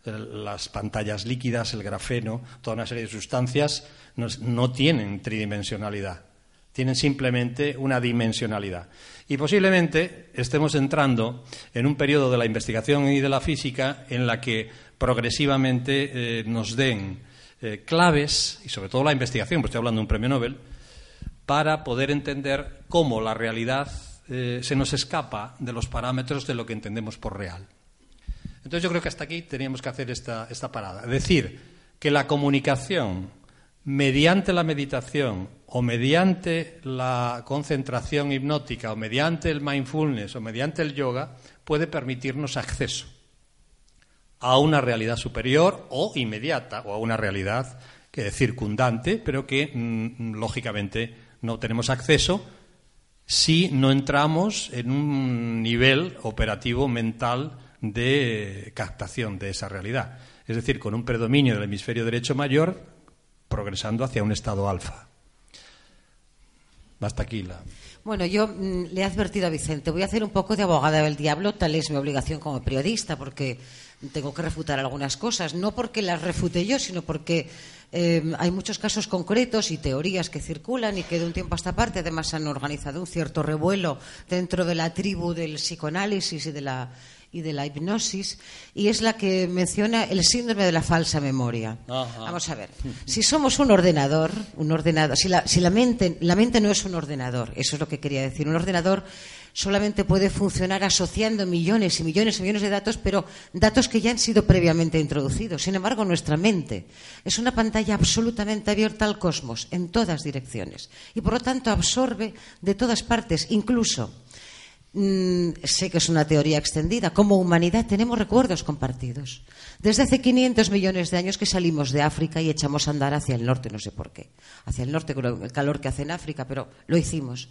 [SPEAKER 2] Las pantallas líquidas, el grafeno, toda una serie de sustancias no, tienen tridimensionalidad, tienen simplemente una dimensionalidad. Y posiblemente estemos entrando en un periodo de la investigación y de la física en la que progresivamente eh, nos den eh, claves, y sobre todo la investigación, pues estoy hablando de un premio Nobel, para poder entender cómo la realidad eh, se nos escapa de los parámetros de lo que entendemos por real. Entonces yo creo que hasta aquí teníamos que hacer esta, esta parada. Decir, que la comunicación mediante la meditación o mediante la concentración hipnótica o mediante el mindfulness o mediante el yoga puede permitirnos acceso a una realidad superior o inmediata o a una realidad que es circundante, pero que mm, lógicamente no tenemos acceso si no entramos en un nivel operativo mental de captación de esa realidad. Es decir, con un predominio del hemisferio derecho mayor progresando hacia un estado alfa. Hasta aquí la.
[SPEAKER 1] Bueno, yo mm, le he advertido a Vicente, voy a hacer un poco de abogada del diablo, tal es mi obligación como periodista, porque tengo que refutar algunas cosas, no porque las refute yo, sino porque eh, hay muchos casos concretos y teorías que circulan y que de un tiempo a esta parte además han organizado un cierto revuelo dentro de la tribu del psicoanálisis y de la y de la hipnosis, y es la que menciona el síndrome de la falsa memoria. Vamos a ver, si somos un ordenador, un ordenador, si, la, si la, mente, la mente no es un ordenador, eso es lo que quería decir, un ordenador solamente puede funcionar asociando millones y millones y millones de datos, pero datos que ya han sido previamente introducidos. Sin embargo, nuestra mente es una pantalla absolutamente abierta al cosmos, en todas direcciones, y por lo tanto absorbe de todas partes, incluso Mm, sé que es una teoría extendida, como humanidad tenemos recuerdos compartidos. Desde hace 500 millones de años que salimos de África y echamos a andar hacia el norte, no sé por qué, hacia el norte con el calor que hace en África, pero lo hicimos.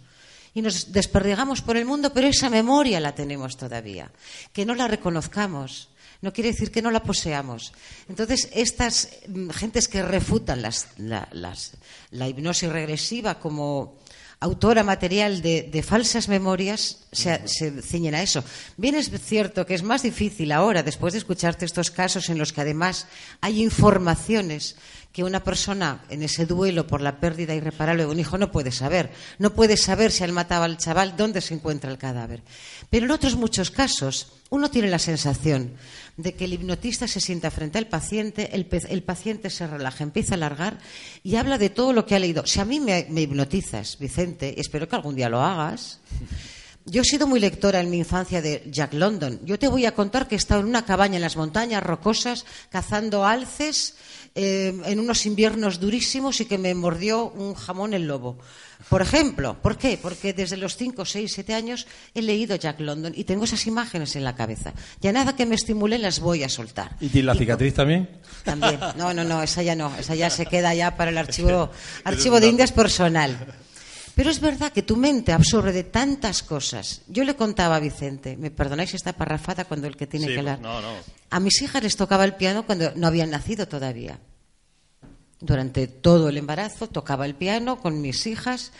[SPEAKER 1] Y nos desperdigamos por el mundo, pero esa memoria la tenemos todavía. Que no la reconozcamos no quiere decir que no la poseamos. Entonces, estas mm, gentes que refutan la hipnosis regresiva como autora material de, falsas memorias se, se, ciñen a eso. Bien es cierto que es más difícil ahora, después de escucharte estos casos en los que además hay informaciones que una persona en ese duelo por la pérdida irreparable de un hijo no puede saber. No puede saber si él mataba al chaval, dónde se encuentra el cadáver. Pero en otros muchos casos, uno tiene la sensación de que el hipnotista se sienta frente al paciente, el, paciente se relaja, empieza a alargar y habla de todo lo que ha leído. Si a mí me, me hipnotizas, Vicente, espero que algún día lo hagas. Yo he sido muy lectora en mi infancia de Jack London. Yo te voy a contar que he estado en una cabaña en las montañas rocosas cazando alces eh, en unos inviernos durísimos y que me mordió un jamón el lobo. Por ejemplo, ¿por qué? Porque desde los 5, 6, 7 años he leído Jack London y tengo esas imágenes en la cabeza. Ya nada que me estimule las voy a soltar.
[SPEAKER 2] ¿Y la cicatriz también?
[SPEAKER 1] También. No, no, no, esa ya no. Esa ya se queda ya para el archivo, archivo de Indias personal. Pero es verdad que tu mente absorbe de tantas cosas. Yo le contaba a Vicente, me perdonáis esta parrafada cuando el que tiene que hablar. A mis hijas les tocaba el piano cuando no habían nacido todavía. Durante todo el embarazo tocaba el piano con mis hijas.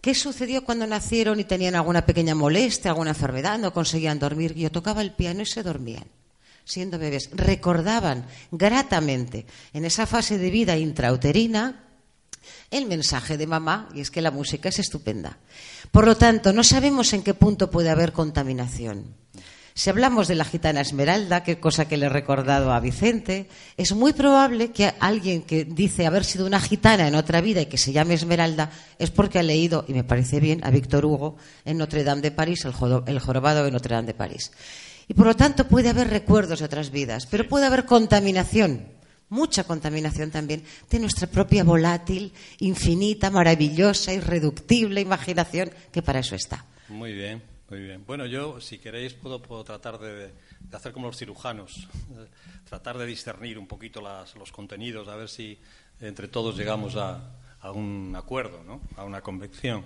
[SPEAKER 1] ¿Qué sucedió cuando nacieron y tenían alguna pequeña molestia, alguna enfermedad, no conseguían dormir? Yo tocaba el piano y se dormían, siendo bebés. Recordaban gratamente en esa fase de vida intrauterina el mensaje de mamá, y es que la música es estupenda. Por lo tanto, no sabemos en qué punto puede haber contaminación. Si hablamos de la gitana Esmeralda, que cosa que le he recordado a Vicente, es muy probable que alguien que dice haber sido una gitana en otra vida y que se llame Esmeralda es porque ha leído, y me parece bien, a Víctor Hugo en Notre Dame de París, el jorobado de Notre Dame de París. Y por lo tanto puede haber recuerdos de otras vidas, pero puede haber contaminación mucha contaminación también de nuestra propia volátil, infinita, maravillosa, irreductible imaginación, que para eso está.
[SPEAKER 2] Muy bien, muy bien. Bueno, yo, si queréis, puedo, tratar de, hacer como los cirujanos, tratar de discernir un poquito los contenidos, a ver si entre todos llegamos a, a un acuerdo, ¿no? a una convicción.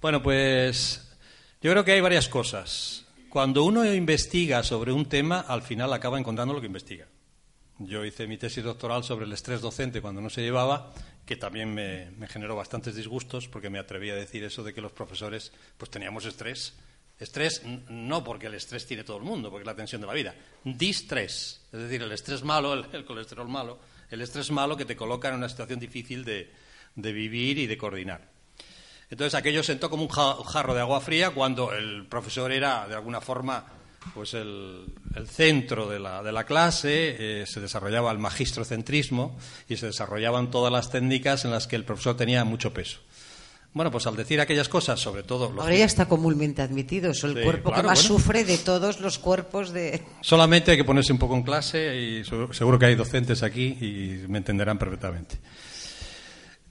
[SPEAKER 2] Bueno, pues yo creo que hay varias cosas. Cuando uno investiga sobre un tema, al final acaba encontrando lo que investiga. Yo hice mi tesis doctoral sobre el estrés docente cuando no se llevaba, que también me, generó bastantes disgustos porque me atreví a decir eso de que los profesores pues teníamos estrés. Estrés no porque el estrés tiene todo el mundo, porque es la tensión de la vida. Distrés, es decir, el estrés malo, el, colesterol malo, el estrés malo que te coloca en una situación difícil de, de vivir y de coordinar. Entonces aquello sentó como un jarro de agua fría cuando el profesor era, de alguna forma, pues el, centro de la, de la clase, eh, se desarrollaba el magistrocentrismo y se desarrollaban todas las técnicas en las que el profesor tenía mucho peso. Bueno, pues al decir aquellas cosas, sobre todo...
[SPEAKER 1] Ahora ya está comúnmente admitido, es el cuerpo que más sufre de todos los cuerpos de...
[SPEAKER 2] Solamente hay que ponerse un poco en clase y seguro que hay docentes aquí y me entenderán perfectamente.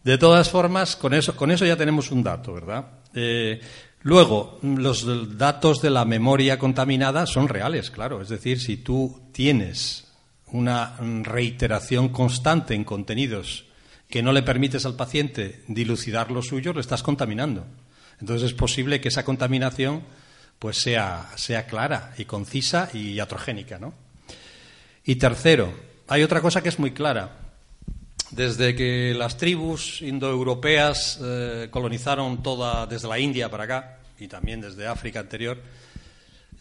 [SPEAKER 2] De todas formas, con eso, con eso ya tenemos un dato, ¿verdad? Eh, luego, los datos de la memoria contaminada son reales, claro. Es decir, si tú tienes una reiteración constante en contenidos que no le permites al paciente dilucidar lo suyo, lo estás contaminando. Entonces es posible que esa contaminación pues sea, sea clara y concisa y atrogénica, ¿no? Y tercero, hay otra cosa que es muy clara. Desde que las tribus indoeuropeas eh, colonizaron toda, desde la India para acá, y también desde África anterior,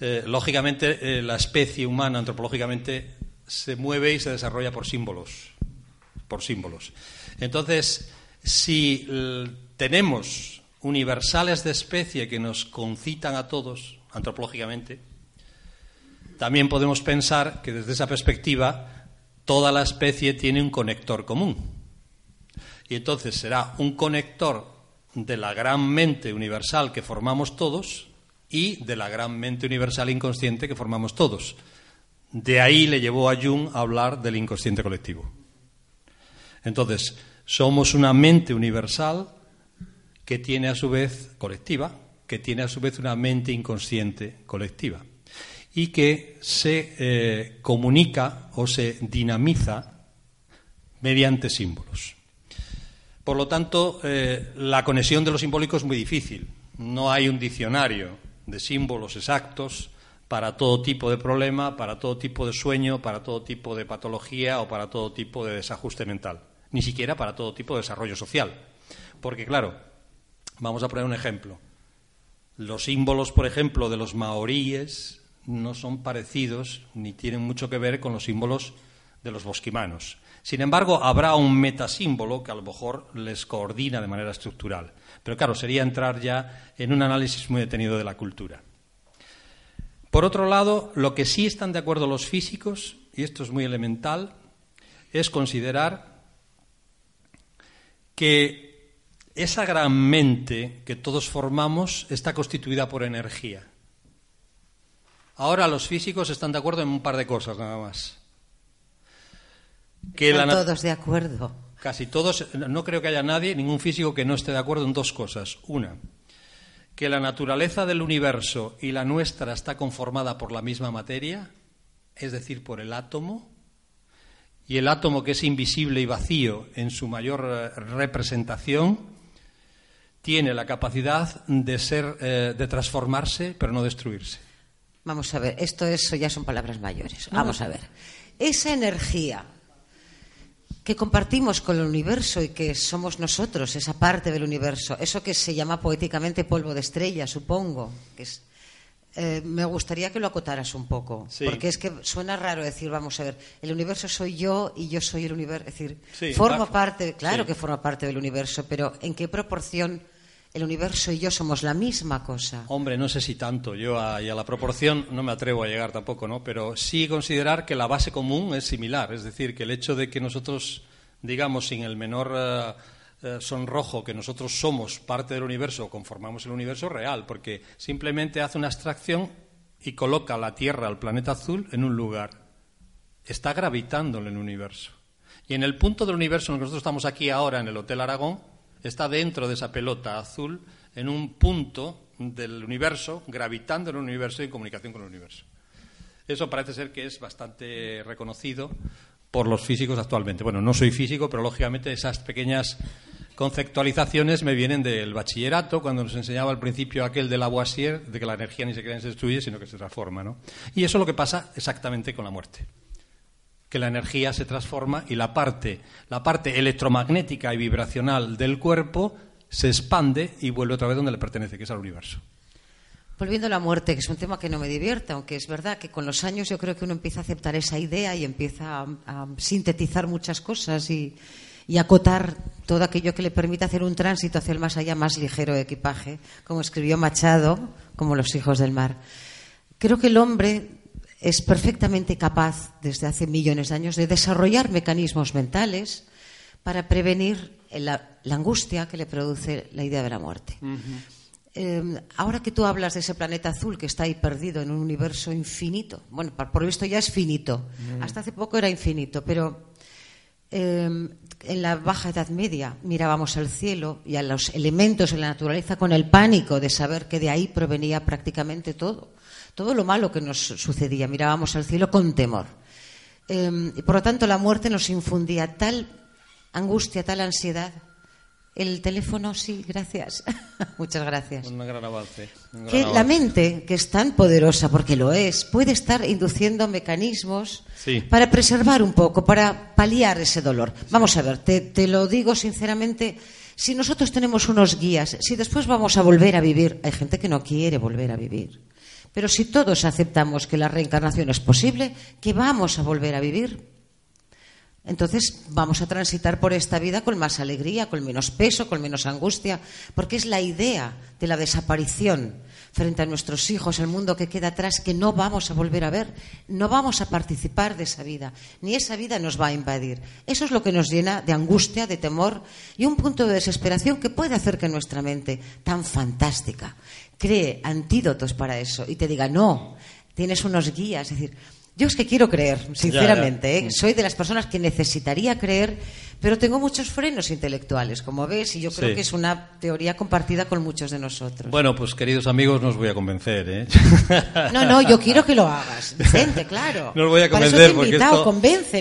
[SPEAKER 2] eh, lógicamente eh, la especie humana antropológicamente se mueve y se desarrolla por símbolos, por símbolos. Entonces, si tenemos universales de especie que nos concitan a todos antropológicamente, también podemos pensar que desde esa perspectiva toda la especie tiene un conector común. Y entonces será un conector de la gran mente universal que formamos todos y de la gran mente universal inconsciente que formamos todos. De ahí le llevó a Jung a hablar del inconsciente colectivo. Entonces, somos una mente universal que tiene a su vez colectiva, que tiene a su vez una mente inconsciente colectiva y que se eh, comunica o se dinamiza mediante símbolos. Por lo tanto, eh, la conexión de lo simbólico es muy difícil. No hay un diccionario de símbolos exactos para todo tipo de problema, para todo tipo de sueño, para todo tipo de patología o para todo tipo de desajuste mental ni siquiera para todo tipo de desarrollo social. Porque, claro, vamos a poner un ejemplo. Los símbolos, por ejemplo, de los maoríes no son parecidos ni tienen mucho que ver con los símbolos de los bosquimanos. Sin embargo, habrá un metasímbolo que a lo mejor les coordina de manera estructural. Pero claro, sería entrar ya en un análisis muy detenido de la cultura. Por otro lado, lo que sí están de acuerdo los físicos, y esto es muy elemental, es considerar que esa gran mente que todos formamos está constituida por energía. Ahora los físicos están de acuerdo en un par de cosas nada más.
[SPEAKER 1] Que todos de acuerdo.
[SPEAKER 2] Casi todos, no creo que haya nadie, ningún físico que no esté de acuerdo en dos cosas. Una, que la naturaleza del universo y la nuestra está conformada por la misma materia, es decir, por el átomo, y el átomo que es invisible y vacío en su mayor eh, representación tiene la capacidad de ser eh, de transformarse pero no destruirse.
[SPEAKER 1] Vamos a ver, esto eso ya son palabras mayores. Vamos a ver. Esa energía que compartimos con el universo y que somos nosotros, esa parte del universo, eso que se llama poéticamente polvo de estrella, supongo, que es eh, me gustaría que lo acotaras un poco, porque es que suena raro decir, vamos a ver, el universo soy yo y yo soy el universo, es decir, formo parte, claro que forma parte del universo, pero ¿en qué proporción el universo y yo somos la misma cosa?
[SPEAKER 2] Hombre, no sé si tanto, yo a, y a la proporción no me atrevo a llegar tampoco, ¿no? Pero sí considerar que la base común es similar, es decir, que el hecho de que nosotros, digamos, sin el menor... Eh, eh, sonrojo que nosotros somos parte del universo conformamos el universo real, porque simplemente hace una abstracción y coloca la Tierra, el planeta azul, en un lugar. Está gravitando en el universo. Y en el punto del universo en el que nosotros estamos aquí ahora, en el Hotel Aragón, está dentro de esa pelota azul, en un punto del universo, gravitando en el universo y en comunicación con el universo. Eso parece ser que es bastante reconocido por los físicos actualmente. Bueno, no soy físico, pero lógicamente esas pequeñas conceptualizaciones me vienen del bachillerato, cuando nos enseñaba al principio aquel de Lavoisier, de que la energía ni siquiera se destruye, sino que se transforma. ¿no? Y eso es lo que pasa exactamente con la muerte. Que la energía se transforma y la parte, la parte electromagnética y vibracional del cuerpo se expande y vuelve otra vez donde le pertenece, que es al universo.
[SPEAKER 1] Volviendo a la muerte, que es un tema que no me divierte, aunque es verdad que con los años yo creo que uno empieza a aceptar esa idea y empieza a, sintetizar muchas cosas y, y, acotar todo aquello que le permite hacer un tránsito hacia el más allá más ligero equipaje, como escribió Machado, como los hijos del mar. Creo que el hombre es perfectamente capaz, desde hace millones de años, de desarrollar mecanismos mentales para prevenir la, angustia que le produce la idea de la muerte. Eh, ahora que tú hablas de ese planeta azul que está ahí perdido en un universo infinito, bueno, por lo visto ya es finito, hasta hace poco era infinito, pero eh, en la Baja Edad Media mirábamos al cielo y a los elementos en la naturaleza con el pánico de saber que de ahí provenía prácticamente todo, todo lo malo que nos sucedía, mirábamos al cielo con temor. Eh, y por lo tanto la muerte nos infundía tal angustia, tal ansiedad. El teléfono, sí, gracias. Muchas gracias.
[SPEAKER 2] Un gran avance.
[SPEAKER 1] que la mente, que es tan poderosa, porque lo es, puede estar induciendo mecanismos para preservar un poco, para paliar ese dolor. Vamos a ver, te, te lo digo sinceramente, si nosotros tenemos unos guías, si después vamos a volver a vivir, hay gente que no quiere volver a vivir. Pero si todos aceptamos que la reencarnación es posible, que vamos a volver a vivir, entonces vamos a transitar por esta vida con más alegría, con menos peso, con menos angustia, porque es la idea de la desaparición frente a nuestros hijos, el mundo que queda atrás, que no vamos a volver a ver, no vamos a participar de esa vida, ni esa vida nos va a invadir. Eso es lo que nos llena de angustia, de temor y un punto de desesperación que puede hacer que nuestra mente, tan fantástica, cree antídotos para eso y te diga, no, tienes unos guías, es decir, yo es que quiero creer, sinceramente. ¿eh? Soy de las personas que necesitaría creer, pero tengo muchos frenos intelectuales, como ves, y yo creo que es una teoría compartida con muchos de nosotros.
[SPEAKER 2] Bueno, pues queridos amigos, no os voy a convencer. ¿eh?
[SPEAKER 1] No, no, yo quiero que lo hagas, Vicente, claro.
[SPEAKER 2] No os voy a convencer porque, esto,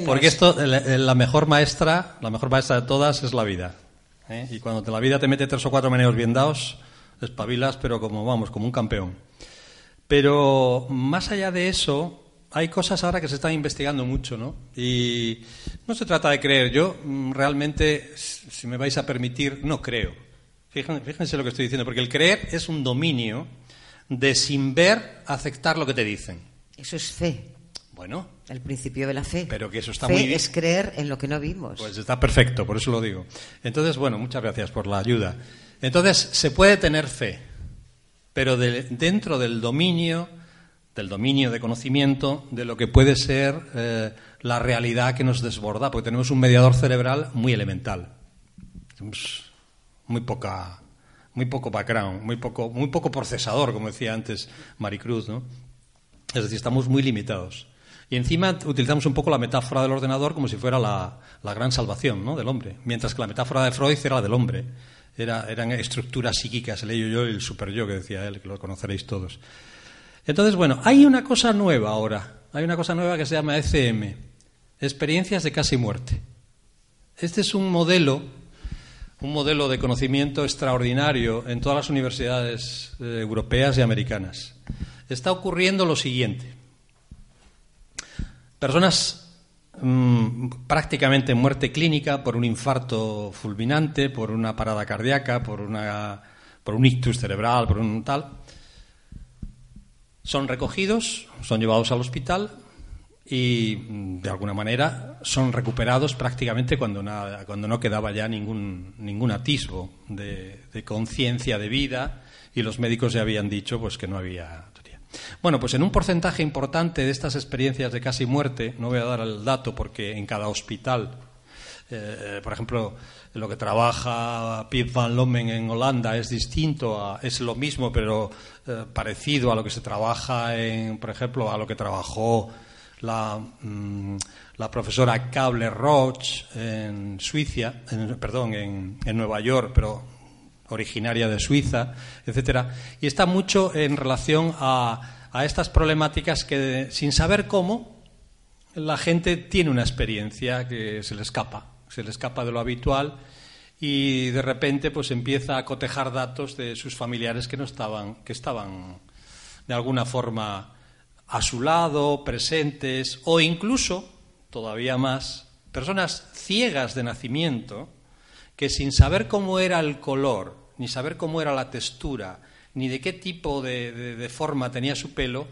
[SPEAKER 2] porque esto, la, mejor maestra, la mejor maestra de todas es la vida. ¿eh? Y cuando la vida te mete tres o cuatro meneos bien dados, espabilas, pero como vamos, como un campeón. Pero más allá de eso, hay cosas ahora que se están investigando mucho, ¿no? Y no se trata de creer. Yo mm, realmente, si me vais a permitir, no creo. Fíjense, lo que estoy diciendo, porque el creer es un dominio de sin ver aceptar lo que te dicen.
[SPEAKER 1] Eso es fe.
[SPEAKER 2] Bueno.
[SPEAKER 1] El principio de la fe.
[SPEAKER 2] Pero que eso está
[SPEAKER 1] fe
[SPEAKER 2] muy bien.
[SPEAKER 1] es creer en lo que no vimos.
[SPEAKER 2] Pues está perfecto, por eso lo digo. Entonces, bueno, muchas gracias por la ayuda. Entonces, se puede tener fe, pero dentro del dominio del dominio de conocimiento de lo que puede ser eh, la realidad que nos desborda, porque tenemos un mediador cerebral muy elemental. muy poca muy poco background, muy poco, muy poco procesador, como decía antes Maricruz, ¿no? Es decir, estamos muy limitados. Y encima utilizamos un poco la metáfora del ordenador como si fuera la, la gran salvación ¿no? del hombre, mientras que la metáfora de Freud era la del hombre. Era, eran estructuras psíquicas, el yo el super yo, que decía él, que lo conoceréis todos. Entonces, bueno, hay una cosa nueva ahora. Hay una cosa nueva que se llama ECM, experiencias de casi muerte. Este es un modelo, un modelo de conocimiento extraordinario en todas las universidades eh, europeas y americanas. Está ocurriendo lo siguiente. Personas mm, prácticamente en muerte clínica por un infarto fulminante, por una parada cardíaca, por, una, por un ictus cerebral, por un tal. Son recogidos, son llevados al hospital y mm, de alguna manera son recuperados prácticamente cuando, cuando no quedaba ya ningún, ningún atisbo de, conciencia de vida y los médicos ya habían dicho pues que no había bueno, pues en un porcentaje importante de estas experiencias de casi muerte, no voy a dar el dato porque en cada hospital, eh, por ejemplo, lo que trabaja Piet van Lomen en Holanda es distinto, es lo mismo, pero eh, parecido a lo que se trabaja en, por ejemplo, a lo que trabajó la, mm, la profesora Cable Roche en Suiza, perdón, en, en Nueva York, pero originaria de Suiza, etcétera, y está mucho en relación a, a estas problemáticas que, sin saber cómo, la gente tiene una experiencia que se le escapa se le escapa de lo habitual y de repente pues empieza a cotejar datos de sus familiares que no estaban que estaban de alguna forma a su lado, presentes o incluso todavía más personas ciegas de nacimiento que sin saber cómo era el color, ni saber cómo era la textura, ni de qué tipo de forma tenía su pelo,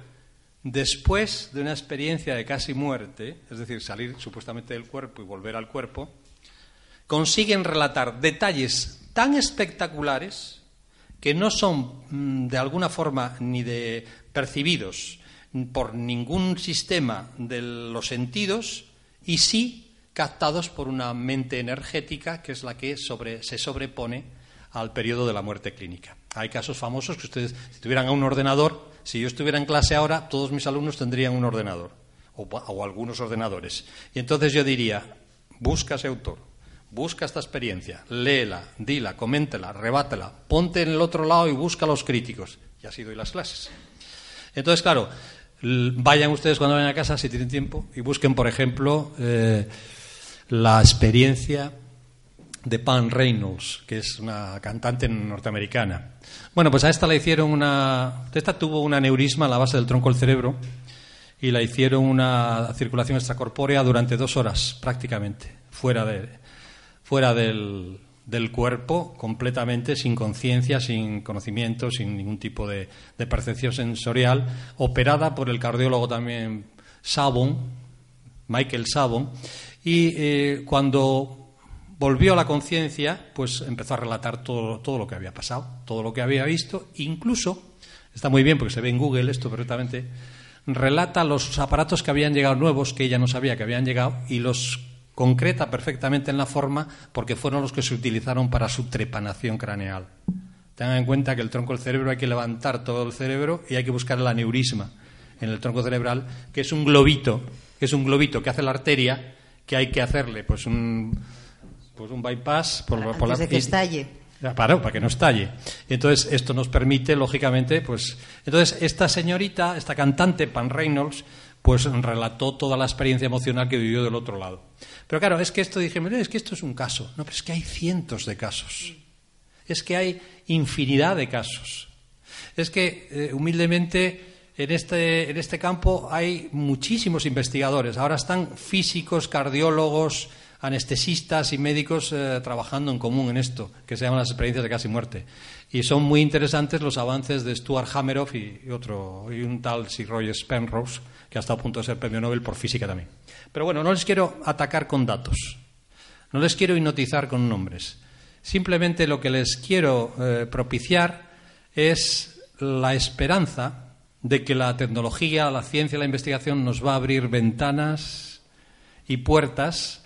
[SPEAKER 2] después de una experiencia de casi muerte, es decir, salir supuestamente del cuerpo y volver al cuerpo, consiguen relatar detalles tan espectaculares que no son mm, de alguna forma ni de percibidos por ningún sistema de los sentidos y sí captados por una mente energética que es la que se sobrepone al periodo de la muerte clínica. Hay casos famosos que ustedes, si tuvieran un ordenador, si yo estuviera en clase ahora, todos mis alumnos tendrían un ordenador o, algunos ordenadores. Y entonces yo diría, busca ese autor, busca esta experiencia, léela, dila, coméntela, rebátela, ponte en el otro lado y busca a los críticos. Y así doy las clases. Entonces, claro, vayan ustedes cuando vayan a casa, si tienen tiempo, y busquen, por ejemplo, eh, la experiencia de Pan Reynolds, que es una cantante norteamericana. Bueno, pues a esta le hicieron una. Esta tuvo un aneurisma en la base del tronco del cerebro y la hicieron una circulación extracorpórea durante dos horas, prácticamente, fuera, de, fuera del, del cuerpo, completamente sin conciencia, sin conocimiento, sin ningún tipo de, de, percepción sensorial, operada por el cardiólogo también Sabon, Michael Sabon, y eh, cuando volvió a la conciencia, pues empezó a relatar todo, todo lo que había pasado, todo lo que había visto, incluso, está muy bien porque se ve en Google esto perfectamente, relata los aparatos que habían llegado nuevos, que ella no sabía que habían llegado, y los concreta perfectamente en la forma porque fueron los que se utilizaron para su trepanación craneal. Tengan en cuenta que el tronco del cerebro hay que levantar todo el cerebro y hay que buscar el aneurisma en el tronco cerebral, que es un globito, que es un globito que hace la arteria, que hay que hacerle pues un, pues un bypass por,
[SPEAKER 1] por la, que estalle.
[SPEAKER 2] Para, para que no estalle. Entonces, esto nos permite, lógicamente, pues. Entonces, esta señorita, esta cantante, Pan Reynolds, pues relató toda la experiencia emocional que vivió del otro lado. Pero claro, es que esto dije, es que esto es un caso. No, pero es que hay cientos de casos. Es que hay infinidad de casos. Es que, eh, humildemente, en este, en este campo hay muchísimos investigadores. Ahora están físicos, cardiólogos, anestesistas y médicos eh, trabajando en común en esto, que se llaman las experiencias de casi muerte. Y son muy interesantes los avances de Stuart Hameroff y, otro, y un tal Sir Roger Penrose, que ha estado a punto de ser premio Nobel por física también. Pero bueno, no les quiero atacar con datos, no les quiero hipnotizar con nombres. Simplemente lo que les quiero eh, propiciar es la esperanza de que la tecnología, la ciencia y la investigación nos va a abrir ventanas y puertas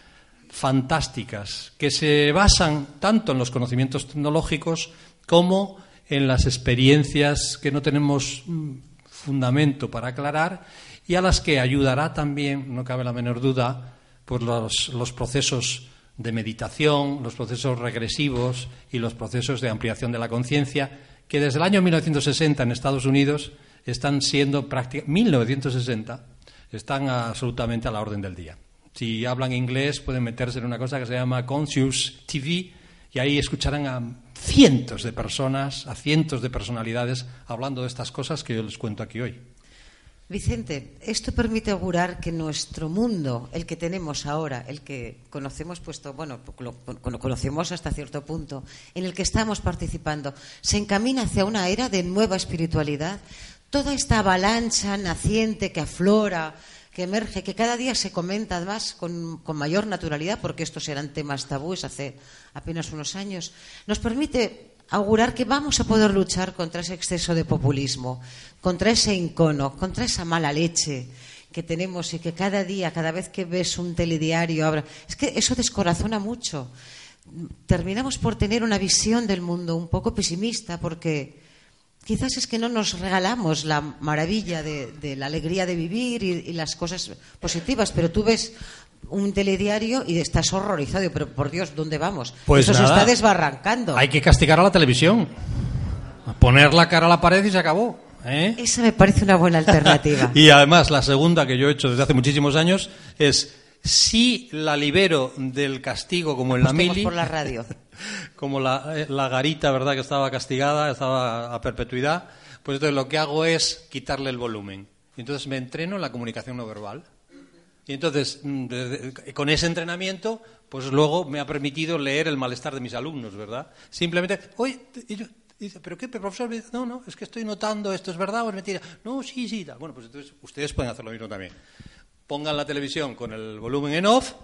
[SPEAKER 2] fantásticas que se basan tanto en los conocimientos tecnológicos como en las experiencias que no tenemos mm, fundamento para aclarar y a las que ayudará también, no cabe la menor duda, pues los, los procesos de meditación, los procesos regresivos y los procesos de ampliación de la conciencia, que desde el año 1960 en Estados Unidos están siendo prácticamente 1960 están absolutamente a la orden del día. Si hablan inglés, pueden meterse en una cosa que se llama Conscious TV y ahí escucharán a cientos de personas, a cientos de personalidades hablando de estas cosas que yo les cuento aquí hoy.
[SPEAKER 1] Vicente, esto permite augurar que nuestro mundo, el que tenemos ahora, el que conocemos puesto, bueno, conocemos hasta cierto punto, en el que estamos participando, se encamina hacia una era de nueva espiritualidad. Toda esta avalancha naciente que aflora, que emerge, que cada día se comenta además con, mayor naturalidad, porque estos eran temas tabúes hace apenas unos años, nos permite augurar que vamos a poder luchar contra ese exceso de populismo, contra ese incono, contra esa mala leche que tenemos y que cada día, cada vez que ves un telediario, ahora, es que eso descorazona mucho. Terminamos por tener una visión del mundo un poco pesimista porque quizás es que no nos regalamos la maravilla de, la alegría de vivir y, las cosas positivas, pero tú ves un telediario y estás horrorizado, pero por Dios, ¿dónde vamos?
[SPEAKER 2] Pues
[SPEAKER 1] Eso se está desbarrancando.
[SPEAKER 2] Hay que castigar a la televisión, poner la cara a la pared y se acabó. ¿eh?
[SPEAKER 1] Esa me parece una buena alternativa.
[SPEAKER 2] y además, la segunda que yo he hecho desde hace muchísimos años es si la libero del castigo como en la mili.
[SPEAKER 1] por la radio.
[SPEAKER 2] como eh, la, garita, ¿verdad?, que estaba castigada, estaba a perpetuidad, pues entonces lo que hago es quitarle el volumen. Y entonces me entreno en la comunicación no verbal. Y entonces, mm, con ese entrenamiento, pues luego me ha permitido leer el malestar de mis alumnos, ¿verdad? Simplemente, oye, y yo, dice, ¿pero qué, profesor? No, no, es que estoy notando esto, ¿es verdad o es mentira? No, sí, sí. Bueno, pues entonces ustedes pueden hacer lo mismo también. Pongan la televisión con el volumen en off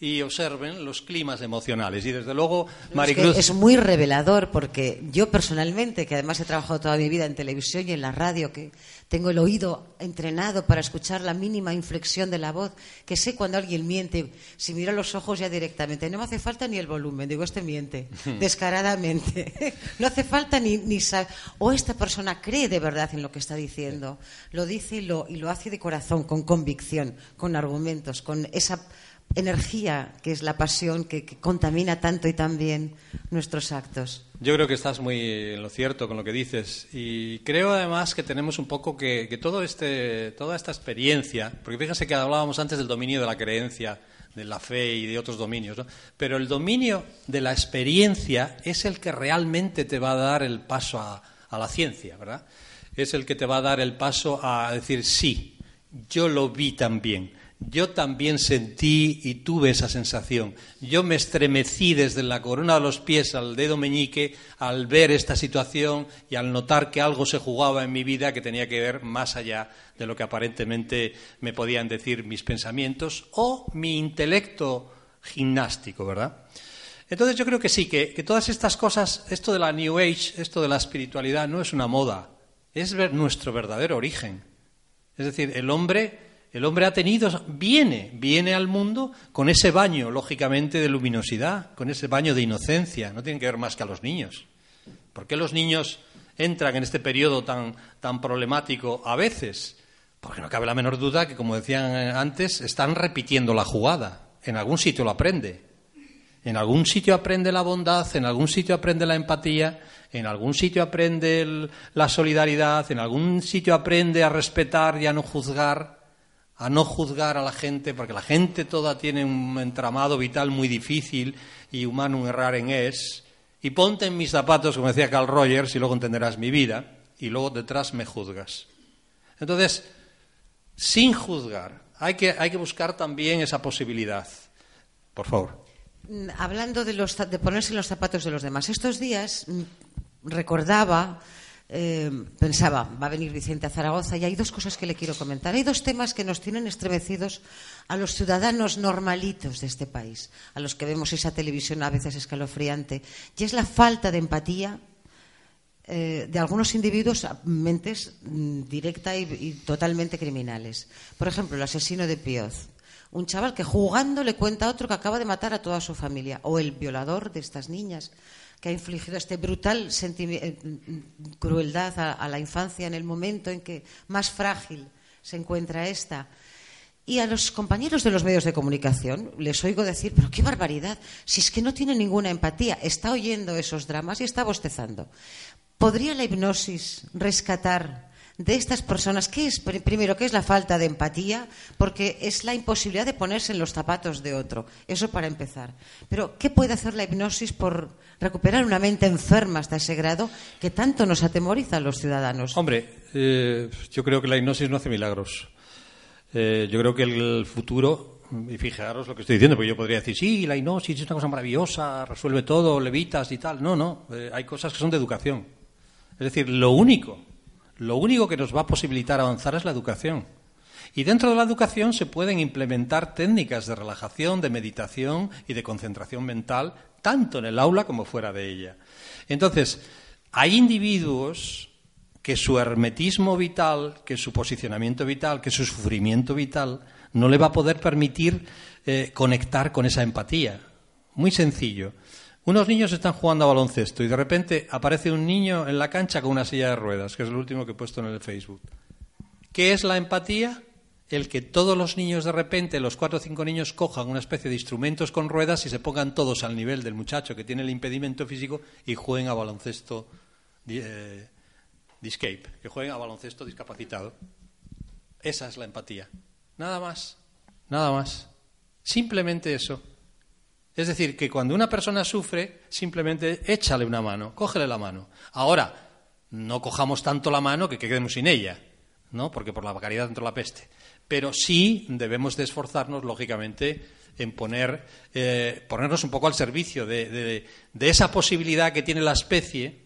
[SPEAKER 2] y observen los climas emocionales. Y desde luego,
[SPEAKER 1] Maricruz. Es, es, muy revelador porque yo personalmente, que además he trabajado toda mi vida en televisión y en la radio, que tengo el oído entrenado para escuchar la mínima inflexión de la voz, que sé cuando alguien miente, si miro los ojos ya directamente, no me hace falta ni el volumen, digo, este miente, descaradamente. no hace falta ni, ni saber. O esta persona cree de verdad en lo que está diciendo, lo dice y lo, y lo hace de corazón, con convicción, con argumentos, con esa energía que es la pasión que, contamina tanto y tan bien nuestros actos.
[SPEAKER 2] Yo creo que estás muy en lo cierto con lo que dices y creo además que tenemos un poco que, todo este, toda esta experiencia, porque fíjense que hablábamos antes del dominio de la creencia, de la fe y de otros dominios, ¿no? pero el dominio de la experiencia es el que realmente te va a dar el paso a, a la ciencia, ¿verdad? Es el que te va a dar el paso a decir sí, yo lo vi también yo también sentí y tuve esa sensación. Yo me estremecí desde la corona de los pies al dedo meñique al ver esta situación y al notar que algo se jugaba en mi vida que tenía que ver más allá de lo que aparentemente me podían decir mis pensamientos o mi intelecto gimnástico, ¿verdad? Entonces yo creo que sí, que, que todas estas cosas, esto de la New Age, esto de la espiritualidad, no es una moda, es ver nuestro verdadero origen. Es decir, el hombre el hombre ha tenido, viene, viene al mundo con ese baño, lógicamente, de luminosidad, con ese baño de inocencia. No tienen que ver más que a los niños. ¿Por qué los niños entran en este periodo tan, tan problemático a veces? Porque no cabe la menor duda que, como decían antes, están repitiendo la jugada. En algún sitio lo aprende. En algún sitio aprende la bondad, en algún sitio aprende la empatía, en algún sitio aprende la solidaridad, en algún sitio aprende a respetar y a no juzgar a no juzgar a la gente, porque la gente toda tiene un entramado vital muy difícil y humano errar en es, y ponte en mis zapatos, como decía Carl Rogers, y luego entenderás mi vida, y luego detrás me juzgas. Entonces, sin juzgar, hay que, hay que buscar también esa posibilidad. Por favor.
[SPEAKER 1] Hablando de, los, de ponerse en los zapatos de los demás, estos días mm, recordaba eh, pensaba, va a venir Vicente a Zaragoza y hay dos cosas que le quiero comentar. Hay dos temas que nos tienen estremecidos a los ciudadanos normalitos de este país, a los que vemos esa televisión a veces escalofriante, y es la falta de empatía eh, de algunos individuos a mentes mm, directa y, totalmente criminales. Por ejemplo, el asesino de Pioz. Un chaval que jugando le cuenta a otro que acaba de matar a toda su familia. O el violador de estas niñas que ha infligido este brutal eh, crueldad a, la infancia en el momento en que más frágil se encuentra esta. Y a los compañeros de los medios de comunicación les oigo decir, pero qué barbaridad, si es que no tiene ninguna empatía, está oyendo esos dramas y está bostezando. ¿Podría la hipnosis rescatar de estas personas, ¿qué es? Primero, ¿qué es la falta de empatía? Porque es la imposibilidad de ponerse en los zapatos de otro. Eso para empezar. Pero, ¿qué puede hacer la hipnosis por recuperar una mente enferma hasta ese grado que tanto nos atemoriza a los ciudadanos?
[SPEAKER 2] Hombre, eh, yo creo que la hipnosis no hace milagros. Eh, yo creo que el futuro y fijaros lo que estoy diciendo, porque yo podría decir, sí, la hipnosis es una cosa maravillosa, resuelve todo, levitas y tal. No, no, eh, hay cosas que son de educación. Es decir, lo único lo único que nos va a posibilitar avanzar es la educación. Y dentro de la educación se pueden implementar técnicas de relajación, de meditación y de concentración mental, tanto en el aula como fuera de ella. Entonces, hay individuos que su hermetismo vital, que su posicionamiento vital, que su sufrimiento vital, no le va a poder permitir eh, conectar con esa empatía. Muy sencillo. Unos niños están jugando a baloncesto y de repente aparece un niño en la cancha con una silla de ruedas, que es lo último que he puesto en el Facebook. ¿Qué es la empatía? El que todos los niños de repente, los cuatro o cinco niños, cojan una especie de instrumentos con ruedas y se pongan todos al nivel del muchacho que tiene el impedimento físico y jueguen a baloncesto eh, discape, que jueguen a baloncesto discapacitado. Esa es la empatía. Nada más, nada más. Simplemente eso. Es decir, que cuando una persona sufre, simplemente échale una mano, cógele la mano. Ahora, no cojamos tanto la mano que quedemos sin ella, ¿no? Porque por la caridad dentro de la peste. Pero sí debemos de esforzarnos, lógicamente, en poner, eh, ponernos un poco al servicio de, de esa posibilidad que tiene la especie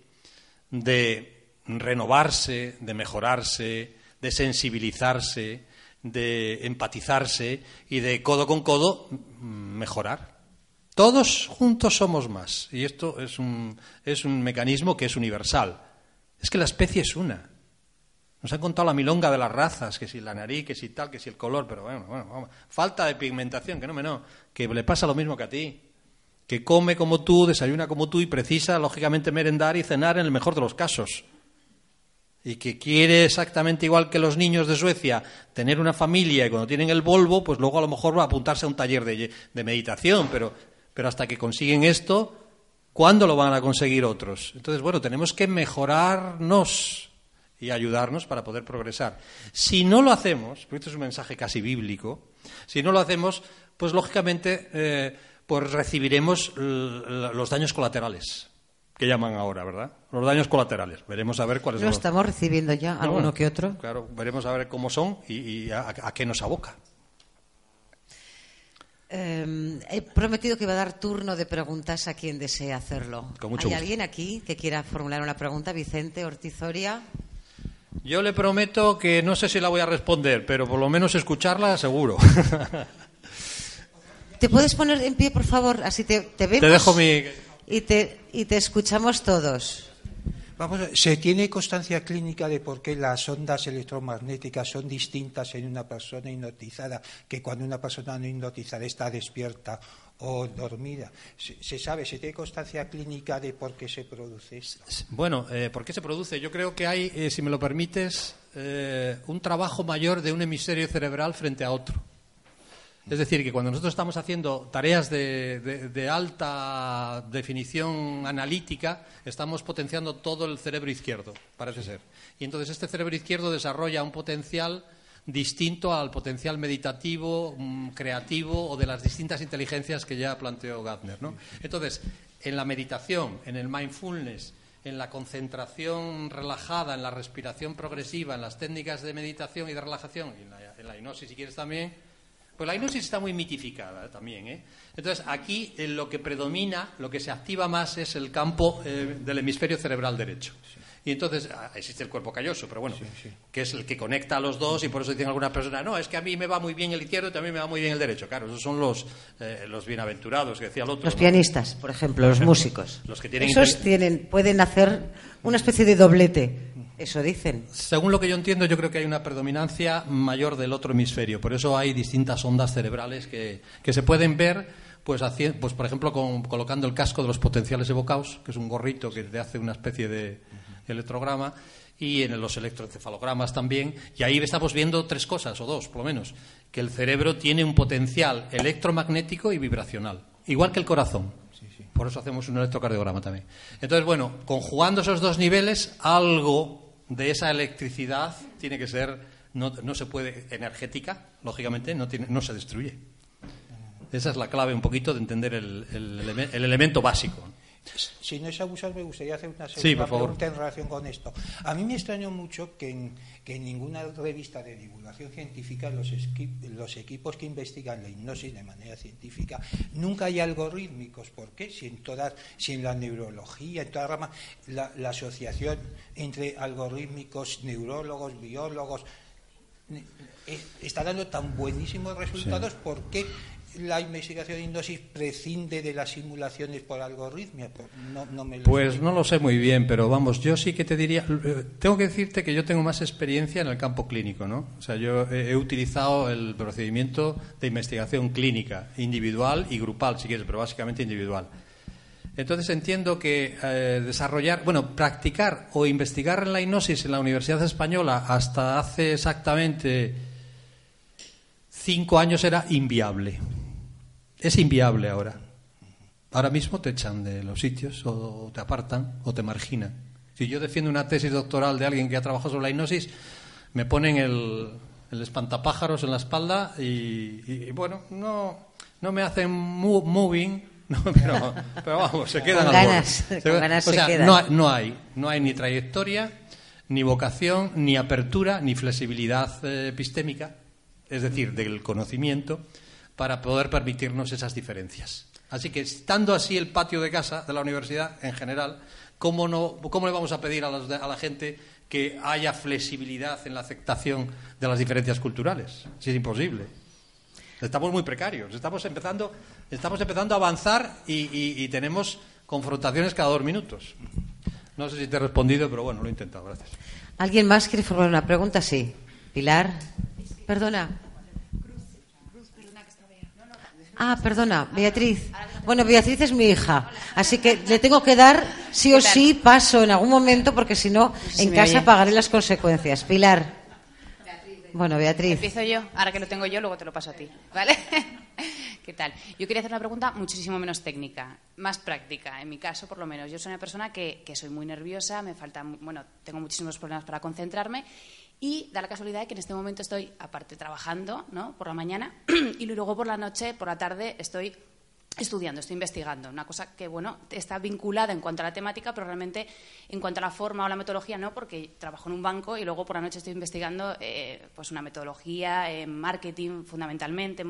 [SPEAKER 2] de renovarse, de mejorarse, de sensibilizarse, de empatizarse y de codo con codo mm, mejorar. Todos juntos somos más. Y esto es un, es un mecanismo que es universal. Es que la especie es una. Nos han contado la milonga de las razas, que si la nariz, que si tal, que si el color, pero bueno, bueno, falta de pigmentación, que no me no, que le pasa lo mismo que a ti, que come como tú, desayuna como tú y precisa, lógicamente, merendar y cenar en el mejor de los casos. Y que quiere exactamente igual que los niños de Suecia tener una familia y cuando tienen el Volvo, pues luego a lo mejor va a apuntarse a un taller de, de meditación, pero, pero hasta que consiguen esto, ¿cuándo lo van a conseguir otros? Entonces, bueno, tenemos que mejorarnos y ayudarnos para poder progresar. Si no lo hacemos, porque esto es un mensaje casi bíblico, si no lo hacemos, pues lógicamente eh, pues recibiremos los daños colaterales que llaman ahora, ¿verdad? Los daños colaterales. Veremos a ver cuáles
[SPEAKER 1] son.
[SPEAKER 2] Lo
[SPEAKER 1] estamos recibiendo ya, alguno que otro.
[SPEAKER 2] Claro, veremos a ver cómo son y, a, qué nos aboca.
[SPEAKER 1] Em, he prometido que iba a dar turno de preguntas a quien desee hacerlo. ¿Hay alguien aquí que quiera formular una pregunta? Vicente Ortizoria.
[SPEAKER 2] Yo le prometo que no sé si la voy a responder, pero por lo menos escucharla seguro.
[SPEAKER 1] ¿Te puedes poner en pie, por favor? Así te, te vemos.
[SPEAKER 2] Te dejo mi...
[SPEAKER 1] Y te, y te escuchamos todos.
[SPEAKER 3] Vamos, ¿se tiene constancia clínica de por qué las ondas electromagnéticas son distintas en una persona hipnotizada que cuando una persona no hipnotizada está despierta o dormida. ¿Se, sabe, se tiene constancia clínica de por qué se produce esto?
[SPEAKER 2] Bueno, eh, ¿por qué se produce? Yo creo que hay, eh, si me lo permites, eh, un trabajo mayor de un hemisferio cerebral frente a otro. Es decir, que cuando nosotros estamos haciendo tareas de, alta definición analítica, estamos potenciando todo el cerebro izquierdo, parece ser. Y entonces este cerebro izquierdo desarrolla un potencial distinto al potencial meditativo, mm, creativo o de las distintas inteligencias que ya planteó Gardner. ¿no? Entonces, en la meditación, en el mindfulness, en la concentración relajada, en la respiración progresiva, en las técnicas de meditación y de relajación, y en la, en la hipnosis si quieres también, pues la hipnosis está muy mitificada también. ¿eh? Entonces, aquí en lo que predomina, lo que se activa más es el campo eh, del hemisferio cerebral derecho. Y entonces ah, existe el cuerpo calloso, pero bueno, que es el que conecta a los dos y por eso dicen algunas personas, no, es que a mí me va muy bien el izquierdo y también me va muy bien el derecho. Claro, esos son los, eh, los bienaventurados que decía el otro.
[SPEAKER 1] Los pianistas, por ejemplo, los músicos. Los que tienen Esos tienen, pueden hacer una especie de doblete. Eso dicen.
[SPEAKER 2] Según lo que yo entiendo, yo creo que hay una predominancia mayor del otro hemisferio. Por eso hay distintas ondas cerebrales que, que se pueden ver pues, pues por ejemplo, con, colocando el casco de los potenciales evocados, que es un gorrito que te hace una especie de, electrograma y en los electroencefalogramas también. Y ahí estamos viendo tres cosas, o dos por lo menos, que el cerebro tiene un potencial electromagnético y vibracional, igual que el corazón. Por eso hacemos un electrocardiograma también. Entonces, bueno, conjugando esos dos niveles, algo de esa electricidad tiene que ser, no, no se puede, energética, lógicamente, no, tiene, no se destruye. Esa es la clave un poquito de entender el, el elemento básico.
[SPEAKER 3] Si no es abusar, me gustaría hacer una segunda
[SPEAKER 2] pregunta
[SPEAKER 3] en relación con esto. A mí me extrañó mucho que en, que en ninguna revista de divulgación científica los, los, equipos que investigan la hipnosis de manera científica nunca hay algorítmicos. ¿Por qué? Si en, todas, si en la neurología, en toda rama, la, la asociación entre algorítmicos, neurólogos, biólogos, eh, está dando tan buenísimos resultados, ¿por qué la investigación de hipnosis prescinde de las simulaciones por algoritmia? Pues no,
[SPEAKER 2] pues no lo sé muy bien, pero vamos, yo sí que te diría, eh, tengo que decirte que yo tengo más experiencia en el campo clínico, ¿no? O sea, yo he, utilizado el procedimiento de investigación clínica, individual y grupal, si quieres, pero básicamente individual. Entonces entiendo que eh, desarrollar, bueno, practicar o investigar en la hipnosis en la Universidad Española hasta hace exactamente cinco años era inviable. Es inviable ahora. Ahora mismo te echan de los sitios o te apartan o te marginan. Si yo defiendo una tesis doctoral de alguien que ha trabajado sobre la hipnosis, me ponen el, espantapájaros en la espalda y, bueno, no, no me hacen moving, pero, vamos, se quedan
[SPEAKER 1] con ganas, o sea,
[SPEAKER 2] No, no, hay, no hay ni trayectoria, ni vocación, ni apertura, ni flexibilidad eh, epistémica, es decir, del conocimiento para poder permitirnos esas diferencias. Así que, estando así el patio de casa de la universidad en general, ¿cómo, no, cómo le vamos a pedir a, la gente que haya flexibilidad en la aceptación de las diferencias culturales. Si es imposible. Estamos muy precarios. Estamos empezando, estamos empezando a avanzar y, y tenemos confrontaciones cada dos minutos. No sé si te he respondido, pero bueno, lo he intentado. Gracias.
[SPEAKER 1] ¿Alguien más quiere formar una pregunta? Sí. Pilar. Perdona. Ah, perdona, Beatriz. Bueno, Beatriz es mi hija, así que le tengo que dar sí o sí paso en algún momento porque si no, en casa pagaré las consecuencias. Pilar. Bueno, Beatriz.
[SPEAKER 4] Empiezo yo, ahora que lo tengo yo, luego te lo paso a ti, ¿vale? ¿Qué tal? Yo quería hacer una pregunta muchísimo menos técnica, más práctica, en mi caso por lo menos. Yo soy una persona que, que soy muy nerviosa, me falta, bueno, tengo muchísimos problemas para concentrarme y da la casualidad de que en este momento estoy, aparte, trabajando ¿no? por la mañana y luego por la noche, por la tarde, estoy estudiando, estoy investigando. Una cosa que, bueno, está vinculada en cuanto a la temática, pero realmente en cuanto a la forma o la metodología no, porque trabajo en un banco y luego por la noche estoy investigando eh, pues una metodología, en marketing fundamentalmente,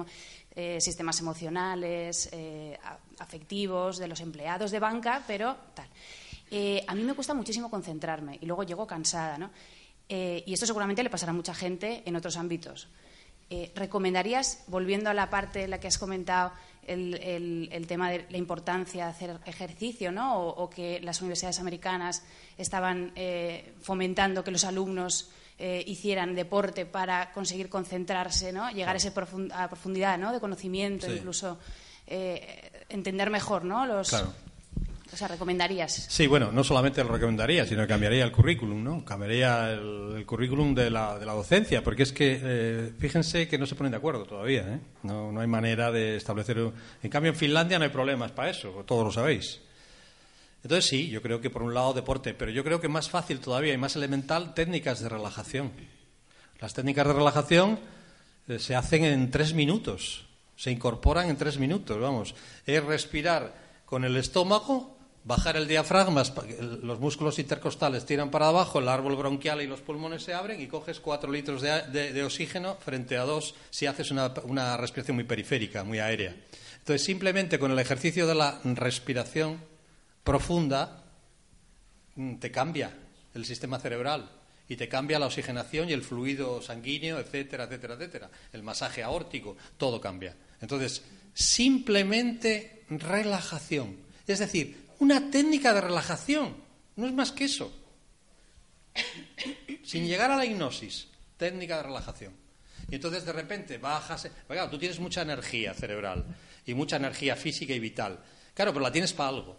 [SPEAKER 4] eh, sistemas emocionales, eh, afectivos de los empleados de banca, pero tal. a mí me cuesta muchísimo concentrarme y luego llego cansada, ¿no? Eh, y esto seguramente le pasará a mucha gente en otros ámbitos. Eh, ¿Recomendarías, volviendo a la parte en la que has comentado, el, tema de la importancia de hacer ejercicio, ¿no? o, que las universidades americanas estaban eh, fomentando que los alumnos hicieran deporte para conseguir concentrarse, ¿no? llegar a esa profundidad ¿no? de conocimiento, incluso entender mejor ¿no? los, o sea, ¿recomendarías?
[SPEAKER 2] Sí, bueno, no solamente lo recomendaría, sino que cambiaría el currículum, ¿no? Cambiaría el, currículum de la, de la, docencia, porque es que, eh, fíjense que no se ponen de acuerdo todavía, ¿eh? No, no hay manera de establecer... En cambio, en Finlandia no hay problemas para eso, todos lo sabéis. Entonces, sí, yo creo que por un lado deporte, pero yo creo que más fácil todavía y más elemental, técnicas de relajación. Las técnicas de relajación eh, se hacen en tres minutos, se incorporan en tres minutos, vamos. Es respirar con el estómago bajar el diafragma, los músculos intercostales tiran para abajo, el árbol bronquial y los pulmones se abren y coges cuatro litros de, oxígeno frente a dos si haces una, una, respiración muy periférica, muy aérea. Entonces, simplemente con el ejercicio de la respiración profunda, mm, te cambia el sistema cerebral y te cambia la oxigenación y el fluido sanguíneo, etcétera, etcétera, etcétera. El masaje aórtico, todo cambia. Entonces, simplemente relajación. Es decir, una técnica de relajación, no es más que eso. Sin llegar a la hipnosis, técnica de relajación. Y entonces de repente bajas. Tú tienes mucha energía cerebral y mucha energía física y vital. Claro, pero la tienes para algo.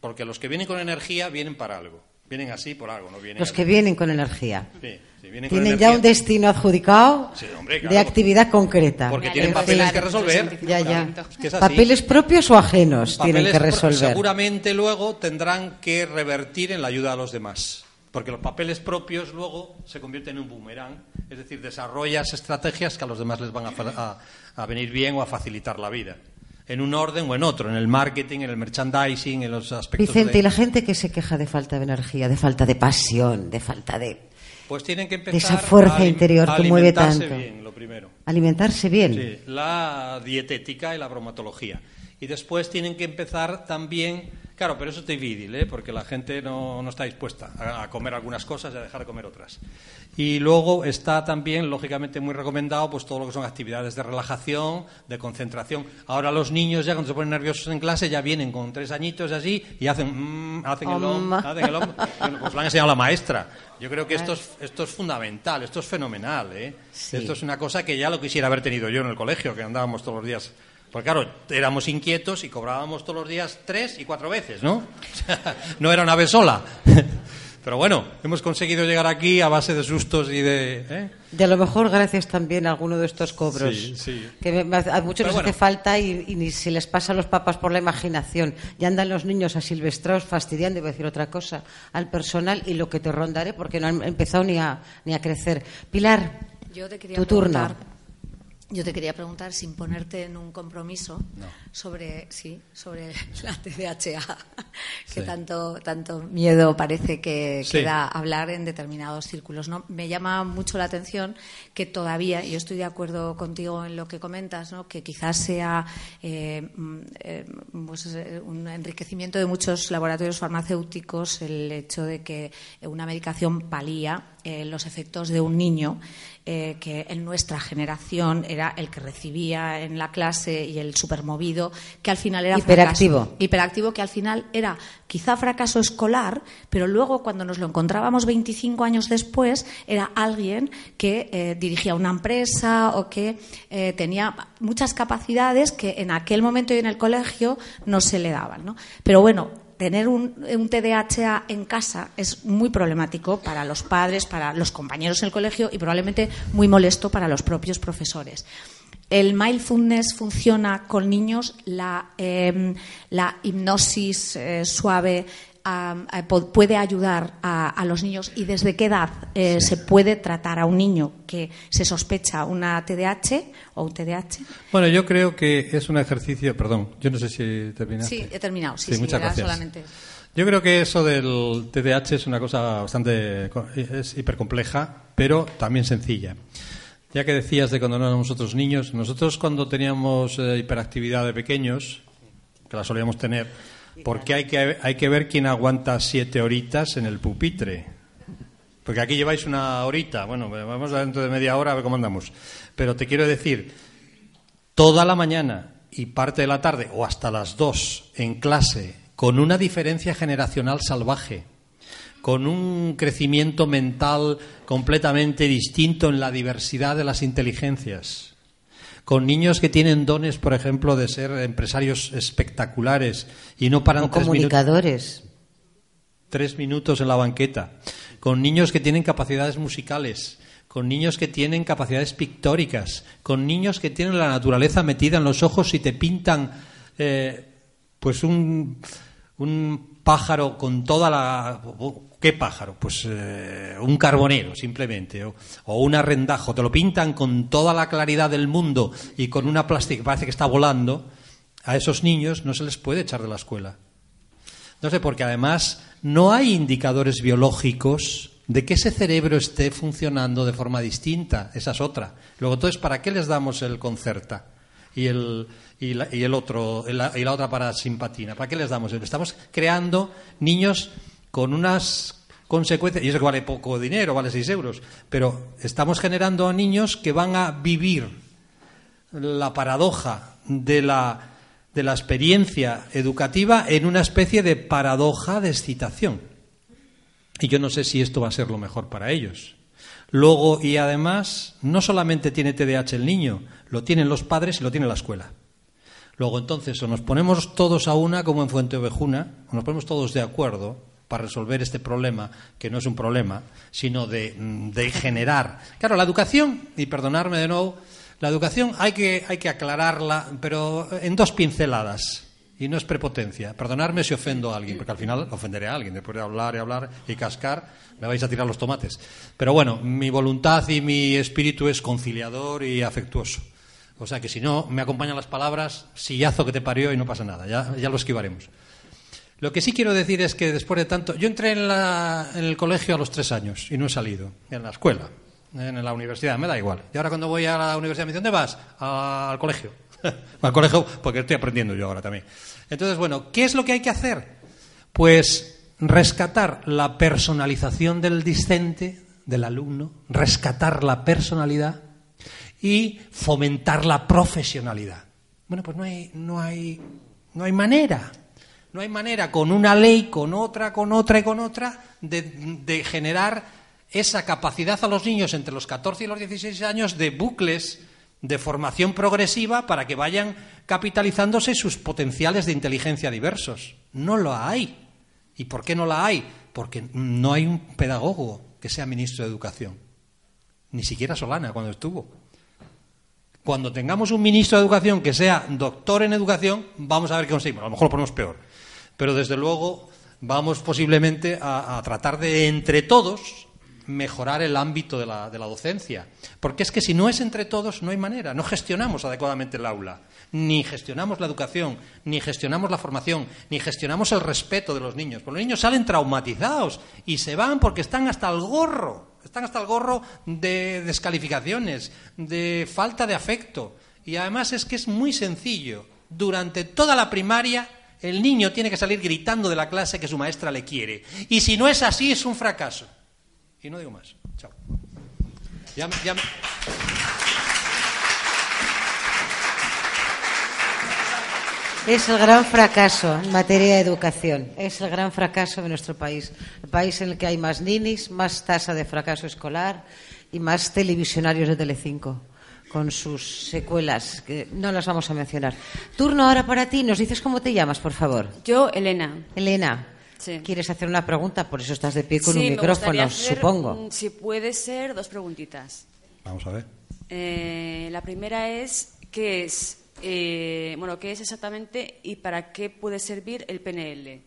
[SPEAKER 2] Porque los que vienen con energía vienen para algo. Vienen así por algo, no vienen.
[SPEAKER 1] Los que vienen con energía. Sí, tienen ya un destino adjudicado de actividad concreta.
[SPEAKER 2] Porque tienen papeles que resolver.
[SPEAKER 1] Ya, ya. papeles propios o ajenos tienen que resolver.
[SPEAKER 2] Seguramente luego tendrán que revertir en la ayuda a los demás. Porque los papeles propios luego se convierten en un boomerang. Es decir, desarrollas estrategias que a los demás les van a venir bien o a facilitar la vida en un orden o en otro, en el marketing, en el merchandising, en los aspectos.
[SPEAKER 1] Vicente, ¿y la gente que se queja de falta de energía, de falta de pasión, de falta de.
[SPEAKER 2] Pues tienen que empezar
[SPEAKER 1] esa fuerza interior que mueve tanto.
[SPEAKER 2] Alimentarse bien, lo primero.
[SPEAKER 1] Alimentarse bien.
[SPEAKER 2] Sí, la dietética y la bromatología. Y después tienen que empezar también Claro, pero eso es difícil, ¿eh? porque la gente no, está dispuesta a, comer algunas cosas y a dejar de comer otras. Y luego está también, lógicamente, muy recomendado pues todo lo que son actividades de relajación, de concentración. Ahora los niños ya cuando se ponen nerviosos en clase ya vienen con tres añitos y así y hacen, mm, hacen el om, hacen el om. pues lo han enseñado la maestra. Yo creo que esto es, esto es fundamental, esto es fenomenal. ¿eh? Esto es una cosa que ya lo quisiera haber tenido yo en el colegio, que andábamos todos los días porque claro, éramos inquietos y cobrábamos todos los días tres y cuatro veces, ¿no? no era una vez sola. Pero bueno, hemos conseguido llegar aquí a base de sustos y de... ¿eh?
[SPEAKER 1] De a lo mejor gracias también a alguno de estos cobros. Sí, sí. Que a muchos les hace falta y, ni se les pasa a los papás por la imaginación. Ya andan los niños a silvestrados fastidiando, iba a decir otra cosa, al personal y lo que te rondaré porque no han empezado ni a, ni a crecer. Pilar,
[SPEAKER 5] Yo te quería
[SPEAKER 1] tu turno.
[SPEAKER 5] Yo te quería preguntar, sin ponerte en un compromiso, sobre, sí, sobre la TDHA, que tanto, tanto miedo parece que, da hablar en determinados círculos. ¿no? Me llama mucho la atención que todavía, y yo estoy de acuerdo contigo en lo que comentas, ¿no? que quizás sea eh, mm, eh, pues, eh, un enriquecimiento de muchos laboratorios farmacéuticos el hecho de que una medicación palía los efectos de un niño eh, que en nuestra generación era el que recibía en la clase y el supermovido, que al final era
[SPEAKER 1] hiperactivo.
[SPEAKER 5] Hiperactivo, que al final era quizá fracaso escolar, pero luego cuando nos lo encontrábamos 25 años después, era alguien que eh, dirigía una empresa o que eh, tenía muchas capacidades que en aquel momento y en el colegio no se le daban. ¿no? Pero bueno, tener un, TDAH en casa es muy problemático para los padres, para los compañeros en el colegio y probablemente muy molesto para los propios profesores. El mindfulness funciona con niños, la, em, hipnosis eh, suave puede ayudar a, los niños y desde qué edad eh, se puede tratar a un niño que se sospecha una TDAH o un TDAH?
[SPEAKER 2] Bueno, yo creo que es un ejercicio, perdón, yo no sé si terminaste.
[SPEAKER 5] Sí, he terminado, sí, sí, muchas gracias. Solamente...
[SPEAKER 2] Yo creo que eso del TDAH es una cosa bastante es hipercompleja, pero también sencilla. Ya que decías de cuando no éramos nosotros niños, nosotros cuando teníamos eh, hiperactividad de pequeños, que la solíamos tener, porque hay que, hay que ver quién aguanta siete horitas en el pupitre. Porque aquí lleváis una horita. Bueno, vamos dentro de media hora a ver cómo andamos. Pero te quiero decir, toda la mañana y parte de la tarde, o hasta las dos, en clase, con una diferencia generacional salvaje, con un crecimiento mental completamente distinto en la diversidad de las inteligencias con niños que tienen dones, por ejemplo, de ser empresarios espectaculares y no paran
[SPEAKER 1] o comunicadores.
[SPEAKER 2] tres minutos en la banqueta, con niños que tienen capacidades musicales, con niños que tienen capacidades pictóricas, con niños que tienen la naturaleza metida en los ojos y te pintan eh, pues un, un pájaro con toda la ¿Qué pájaro? Pues eh, un carbonero, simplemente, o, un arrendajo. Te lo pintan con toda la claridad del mundo y con una plástica que parece que está volando. A esos niños no se les puede echar de la escuela. No sé, porque además no hay indicadores biológicos de que ese cerebro esté funcionando de forma distinta. Esa es otra. Luego, entonces, ¿para qué les damos el concerta? Y el, y, el otro, y la, y la otra para simpatina. ¿Para qué les damos? Estamos creando niños con unas consecuencias, y eso vale poco dinero, vale 6 euros, pero estamos generando niños que van a vivir la paradoja de la, de la experiencia educativa en una especie de paradoja de excitación. Y yo no sé si esto va a ser lo mejor para ellos. Luego, y además, no solamente tiene TDAH el niño, lo tienen los padres y lo tiene la escuela. Luego, entonces, o nos ponemos todos a una, como en Fuente Ovejuna, o nos ponemos todos de acuerdo, para resolver este problema, que no es un problema, sino de, de generar. Claro, la educación, y perdonarme de nuevo, la educación hay que, hay que aclararla, pero en dos pinceladas. Y no es prepotencia. Perdonarme si ofendo a alguien, porque al final ofenderé a alguien. Después de hablar y hablar y cascar, me vais a tirar los tomates. Pero bueno, mi voluntad y mi espíritu es conciliador y afectuoso. O sea que si no me acompañan las palabras, sillazo que te parió y no pasa nada. Ya, lo esquivaremos. Lo que sí quiero decir es que después de tanto. Yo entré en, el colegio a los tres años y no he salido. En la escuela, en la universidad, me da igual. Y ahora cuando voy a la universidad me dicen, ¿dónde vas? al colegio. al colegio, porque estoy aprendiendo yo ahora también. Entonces, bueno, ¿qué es lo que hay que hacer? Pues rescatar la personalización del discente, del alumno, rescatar la personalidad y fomentar la profesionalidad. Bueno, pues no hay, no hay, no hay manera. No hay manera con una ley, con otra, con otra y con otra, de, generar esa capacidad a los niños entre los 14 y los 16 años de bucles de formación progresiva para que vayan capitalizándose sus potenciales de inteligencia diversos. No lo hay. ¿Y por qué no la hay? Porque no hay un pedagogo que sea ministro de Educación. Ni siquiera Solana cuando estuvo. Cuando tengamos un ministro de Educación que sea doctor en educación, vamos a ver qué conseguimos. A lo mejor lo ponemos peor pero desde luego vamos posiblemente a, tratar de, entre todos, mejorar el ámbito de la, de la docencia. Porque es que si no es entre todos, no hay manera. No gestionamos adecuadamente el aula. Ni gestionamos la educación, ni gestionamos la formación, ni gestionamos el respeto de los niños. Porque los niños salen traumatizados y se van porque están hasta el gorro. Están hasta el gorro de descalificaciones, de falta de afecto. Y además es que es muy sencillo. Durante toda la primaria el niño tiene que salir gritando de la clase que su maestra le quiere. Y si no es así, es un fracaso. Y no digo más. Chao. Ya, ya me...
[SPEAKER 1] Es el gran fracaso en materia de educación. Es el gran fracaso de nuestro país. El país en el que hay más ninis, más tasa de fracaso escolar y más televisionarios de Telecinco con sus secuelas, que no las vamos a mencionar. Turno ahora para ti. ¿Nos dices cómo te llamas, por favor?
[SPEAKER 6] Yo, Elena.
[SPEAKER 1] Elena.
[SPEAKER 6] Sí.
[SPEAKER 1] ¿Quieres hacer una pregunta? Por eso estás de pie con
[SPEAKER 6] Sí,
[SPEAKER 1] un micrófono,
[SPEAKER 6] hacer,
[SPEAKER 1] supongo.
[SPEAKER 6] Si puede ser, dos preguntitas.
[SPEAKER 2] Vamos a ver.
[SPEAKER 6] Eh, la primera es, ¿qué es? eh, bueno, ¿qué es exactamente y para qué puede servir el PNL?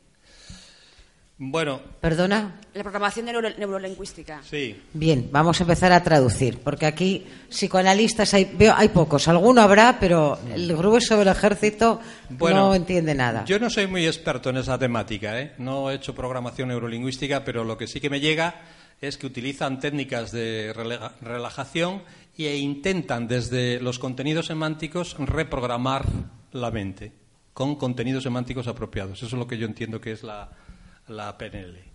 [SPEAKER 2] Bueno,
[SPEAKER 1] ¿Perdona?
[SPEAKER 6] La programación neuro- neurolingüística.
[SPEAKER 2] sí.
[SPEAKER 1] Bien, vamos a empezar a traducir, porque aquí psicoanalistas hay, veo, hay pocos. Alguno habrá, pero el grueso del ejército
[SPEAKER 2] Bueno,
[SPEAKER 1] no entiende nada.
[SPEAKER 2] Yo no soy muy experto en esa temática, ¿eh? No he hecho programación neurolingüística, pero lo que sí que me llega es que utilizan técnicas de relega- relajación e intentan desde los contenidos semánticos reprogramar la mente con contenidos semánticos apropiados. Eso es lo que yo entiendo que es la, la PNL.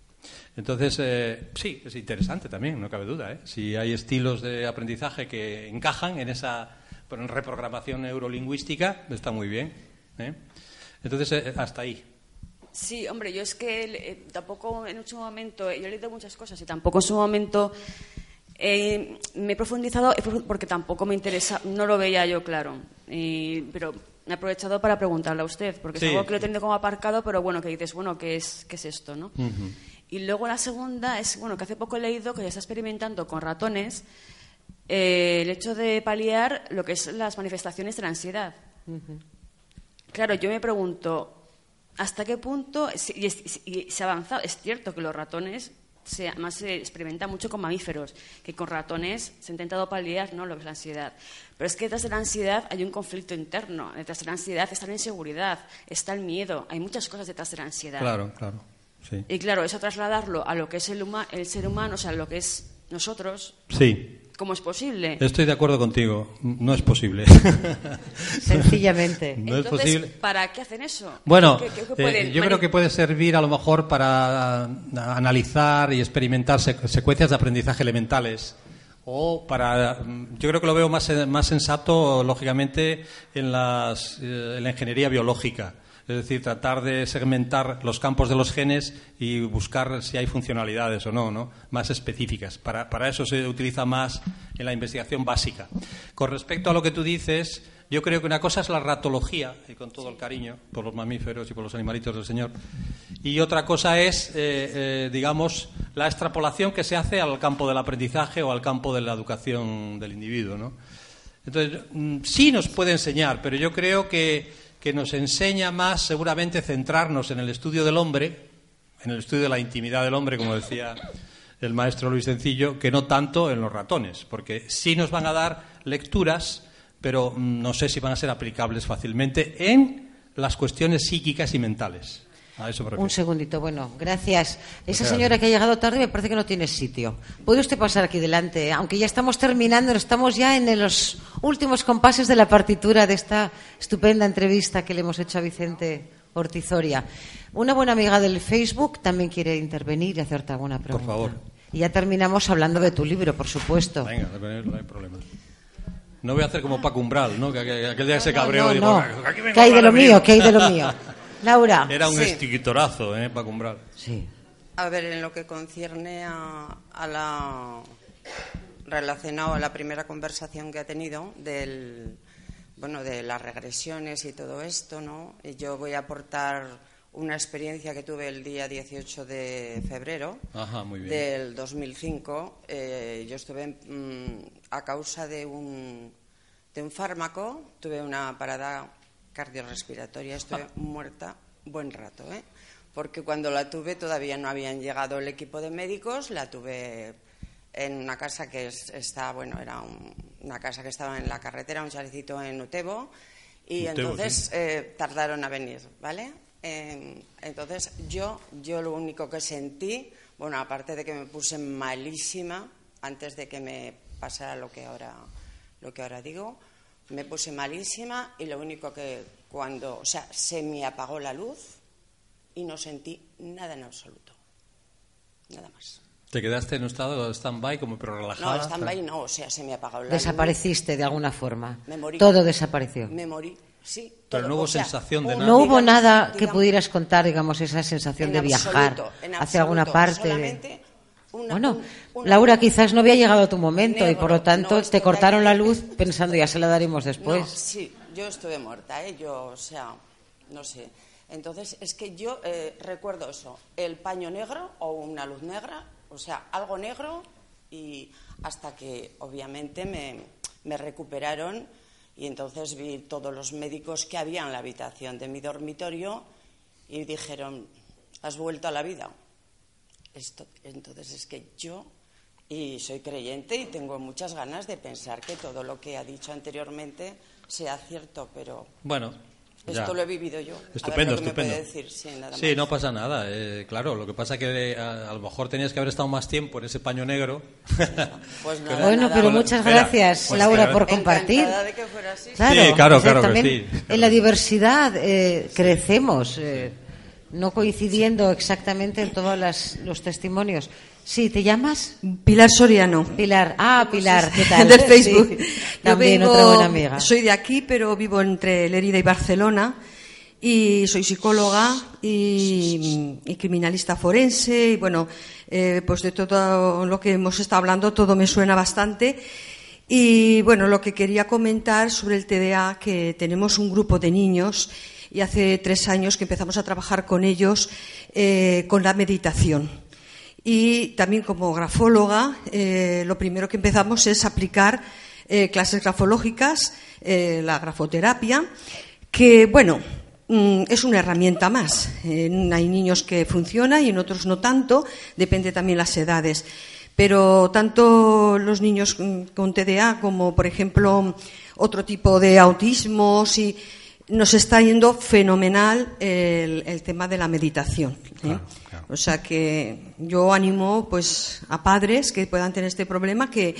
[SPEAKER 2] Entonces, eh, sí, es interesante también, no cabe duda. ¿eh? Si hay estilos de aprendizaje que encajan en esa reprogramación neurolingüística, está muy bien. ¿eh? Entonces, eh, hasta ahí.
[SPEAKER 6] Sí, hombre, yo es que tampoco en su momento, yo he leído muchas cosas y tampoco en su momento me he profundizado porque tampoco me interesa, no lo veía yo claro. Pero he aprovechado para preguntarle a usted, porque
[SPEAKER 2] Sí.
[SPEAKER 6] es algo que lo he tenido como aparcado, pero bueno, que dices, bueno, ¿qué es, qué es esto? ¿no? Y luego la segunda es, bueno, que hace poco he leído que ya está experimentando con ratones eh, el hecho de paliar lo que es las manifestaciones de la ansiedad. Claro, yo me pregunto, ¿hasta qué punto si- y, es- y se ha avanzado? Es cierto que los ratones, se, además se experimenta mucho con mamíferos, que con ratones se ha intentado paliar ¿no? lo que es la ansiedad. Pero es que detrás de la ansiedad hay un conflicto interno, detrás de la ansiedad está la inseguridad, está el miedo, hay muchas cosas detrás de la ansiedad.
[SPEAKER 2] Claro, claro. Sí.
[SPEAKER 6] Y claro, eso trasladarlo a lo que es el, huma- el ser humano, o sea, lo que es nosotros,
[SPEAKER 2] Sí,
[SPEAKER 6] ¿cómo es posible?
[SPEAKER 2] estoy de acuerdo contigo. No es posible.
[SPEAKER 1] Sencillamente.
[SPEAKER 2] no es
[SPEAKER 6] Entonces,
[SPEAKER 2] posible.
[SPEAKER 6] ¿para qué hacen eso?
[SPEAKER 2] Bueno,
[SPEAKER 6] ¿Qué- qué- qué
[SPEAKER 2] eh, yo creo que puede servir a lo mejor para analizar y experimentar sec- secuencias de aprendizaje elementales o para mm, yo creo que lo veo más, eh, más sensato lógicamente en, las, eh, en la ingeniería biológica es decir tratar de segmentar los campos de los genes y buscar si hay funcionalidades o no, ¿no? más específicas para, para eso se utiliza más en la investigación básica con respecto a lo que tú dices yo creo que una cosa es la ratología, y con todo el cariño por los mamíferos y por los animalitos del Señor, y otra cosa es, eh, eh, digamos, la extrapolación que se hace al campo del aprendizaje o al campo de la educación del individuo. ¿no? Entonces, mm, sí nos puede enseñar, pero yo creo que, que nos enseña más seguramente centrarnos en el estudio del hombre, en el estudio de la intimidad del hombre, como decía el maestro Luis Sencillo, que no tanto en los ratones, porque sí nos van a dar lecturas, pero mm, no sé si van a ser aplicables fácilmente en las cuestiones psíquicas y mentales. Eso.
[SPEAKER 1] Un segundito, bueno, gracias. Esa señora que ha llegado tarde me parece que no tiene sitio. ¿Puede usted pasar aquí delante? Aunque ya estamos terminando, estamos ya en los últimos compases de la partitura de esta estupenda entrevista que le hemos hecho a Vicente Ortizoria. Una buena amiga del Facebook también quiere intervenir y hacerte alguna pregunta.
[SPEAKER 2] favor.
[SPEAKER 1] Y ya terminamos hablando de tu libro, por supuesto.
[SPEAKER 2] Venga, no hay problema. No voy a hacer como Paco Umbral, ¿no? Que aquel, día se
[SPEAKER 1] No,
[SPEAKER 2] cabreó
[SPEAKER 1] no,
[SPEAKER 2] y dijo,
[SPEAKER 1] no.
[SPEAKER 2] "Aquí vengo
[SPEAKER 1] ¿Qué hay de lo mío? ¿Qué hay de lo mío? Laura.
[SPEAKER 2] Era un
[SPEAKER 7] Sí.
[SPEAKER 2] estigitorazo, ¿eh? Paco Umbral.
[SPEAKER 1] Sí.
[SPEAKER 7] A ver, en lo que concierne a, a la relacionado a la primera conversación que ha tenido del bueno de las regresiones y todo esto, ¿no? Y Yo voy a aportar una experiencia que tuve el día 18 de febrero
[SPEAKER 2] Ajá, muy bien.
[SPEAKER 7] del 2005. Eh, yo estuve mm, a causa de un de un fármaco, tuve una parada cardiorrespiratoria, estuve muerta buen rato, ¿eh? porque cuando la tuve todavía no habían llegado el equipo de médicos, la tuve en una casa que es- está, bueno, era un- una casa que estaba en la carretera, un chalecito en Utebo, y
[SPEAKER 2] Utebo,
[SPEAKER 7] entonces
[SPEAKER 2] sí.
[SPEAKER 7] eh, tardaron a venir, ¿vale? Eh, entonces yo, yo lo único que sentí, bueno, aparte de que me puse malísima antes de que me pasara lo que ahora, lo que ahora digo, me puse malísima y lo único que cuando, o sea, se me apagó la luz y no sentí nada en absoluto, nada más.
[SPEAKER 2] ¿Te quedaste en un estado de stand-by como pero relajada?
[SPEAKER 7] No, stand-by no, o sea, se me apagó la
[SPEAKER 1] Desapareciste de alguna forma.
[SPEAKER 7] Me morí.
[SPEAKER 1] Todo desapareció.
[SPEAKER 7] luz. Me morí, sí.
[SPEAKER 2] Pero
[SPEAKER 7] todo,
[SPEAKER 2] no hubo
[SPEAKER 7] o sea,
[SPEAKER 2] sensación de nada.
[SPEAKER 1] No hubo
[SPEAKER 7] digamos-
[SPEAKER 1] nada que
[SPEAKER 7] digamos-
[SPEAKER 1] pudieras contar, digamos, esa sensación
[SPEAKER 7] en
[SPEAKER 1] de viajar
[SPEAKER 7] absoluto,
[SPEAKER 1] hacia alguna parte. de-
[SPEAKER 7] solamente una-
[SPEAKER 1] Bueno,
[SPEAKER 7] una-
[SPEAKER 1] Laura, quizás no había llegado tu momento y por lo tanto
[SPEAKER 7] no,
[SPEAKER 1] te cortaron la luz pensando ya se la daremos después.
[SPEAKER 7] No, sí, yo estuve muerta, ¿eh? Yo, o sea, no sé. Entonces, es que yo eh, recuerdo eso, el paño negro o una luz negra, o sea, algo negro y hasta que obviamente me, me recuperaron y entonces vi todos los médicos que había en la habitación de mi dormitorio y dijeron, has vuelto a la vida. Esto, entonces es que yo, y soy creyente y tengo muchas ganas de pensar que todo lo que ha dicho anteriormente sea cierto, pero
[SPEAKER 2] Bueno, ya.
[SPEAKER 7] esto lo he vivido yo. A ver
[SPEAKER 2] Estupendo,
[SPEAKER 7] lo que me
[SPEAKER 2] estupendo.
[SPEAKER 7] puede decir, sí, nada
[SPEAKER 2] Sí,
[SPEAKER 7] más.
[SPEAKER 2] no pasa nada. eh, claro, lo que pasa es que eh, a, a lo mejor tenías que haber estado más tiempo en ese paño negro.
[SPEAKER 7] Pues nada,
[SPEAKER 1] Bueno,
[SPEAKER 7] nada.
[SPEAKER 1] pero muchas
[SPEAKER 2] espera,
[SPEAKER 1] gracias,
[SPEAKER 2] pues
[SPEAKER 1] Laura, por compartir.
[SPEAKER 7] De que fuera así.
[SPEAKER 1] Claro,
[SPEAKER 2] Sí, claro,
[SPEAKER 1] o sea,
[SPEAKER 2] claro que sí.
[SPEAKER 1] En la diversidad eh, crecemos, eh, no coincidiendo exactamente en todos las- los testimonios. Sí, ¿te llamas?
[SPEAKER 8] Pilar Soriano.
[SPEAKER 1] Pilar. Ah, Pilar, ¿qué tal?
[SPEAKER 8] Del Facebook.
[SPEAKER 1] Sí, También
[SPEAKER 8] vengo-
[SPEAKER 1] otra buena amiga.
[SPEAKER 8] Soy de aquí, pero vivo entre Lerida y Barcelona. Y soy psicóloga y, y criminalista forense. Y bueno, eh, pues de todo lo que hemos estado hablando, todo me suena bastante. Y bueno, lo que quería comentar sobre el TDA, que tenemos un grupo de niños y hace tres años que empezamos a trabajar con ellos eh, con la meditación. Y también como grafóloga, eh, lo primero que empezamos es aplicar eh, clases grafológicas, la grafoterapia, que, bueno, mm, es una herramienta más. Hay niños que funciona y en otros no tanto, depende también las edades. Pero tanto los niños mm, con TDA como, por ejemplo, otro tipo de autismos y nos está yendo fenomenal el, el tema de la meditación. ¿eh?
[SPEAKER 2] Claro, claro.
[SPEAKER 8] O sea que yo animo pues a padres que puedan tener este problema que,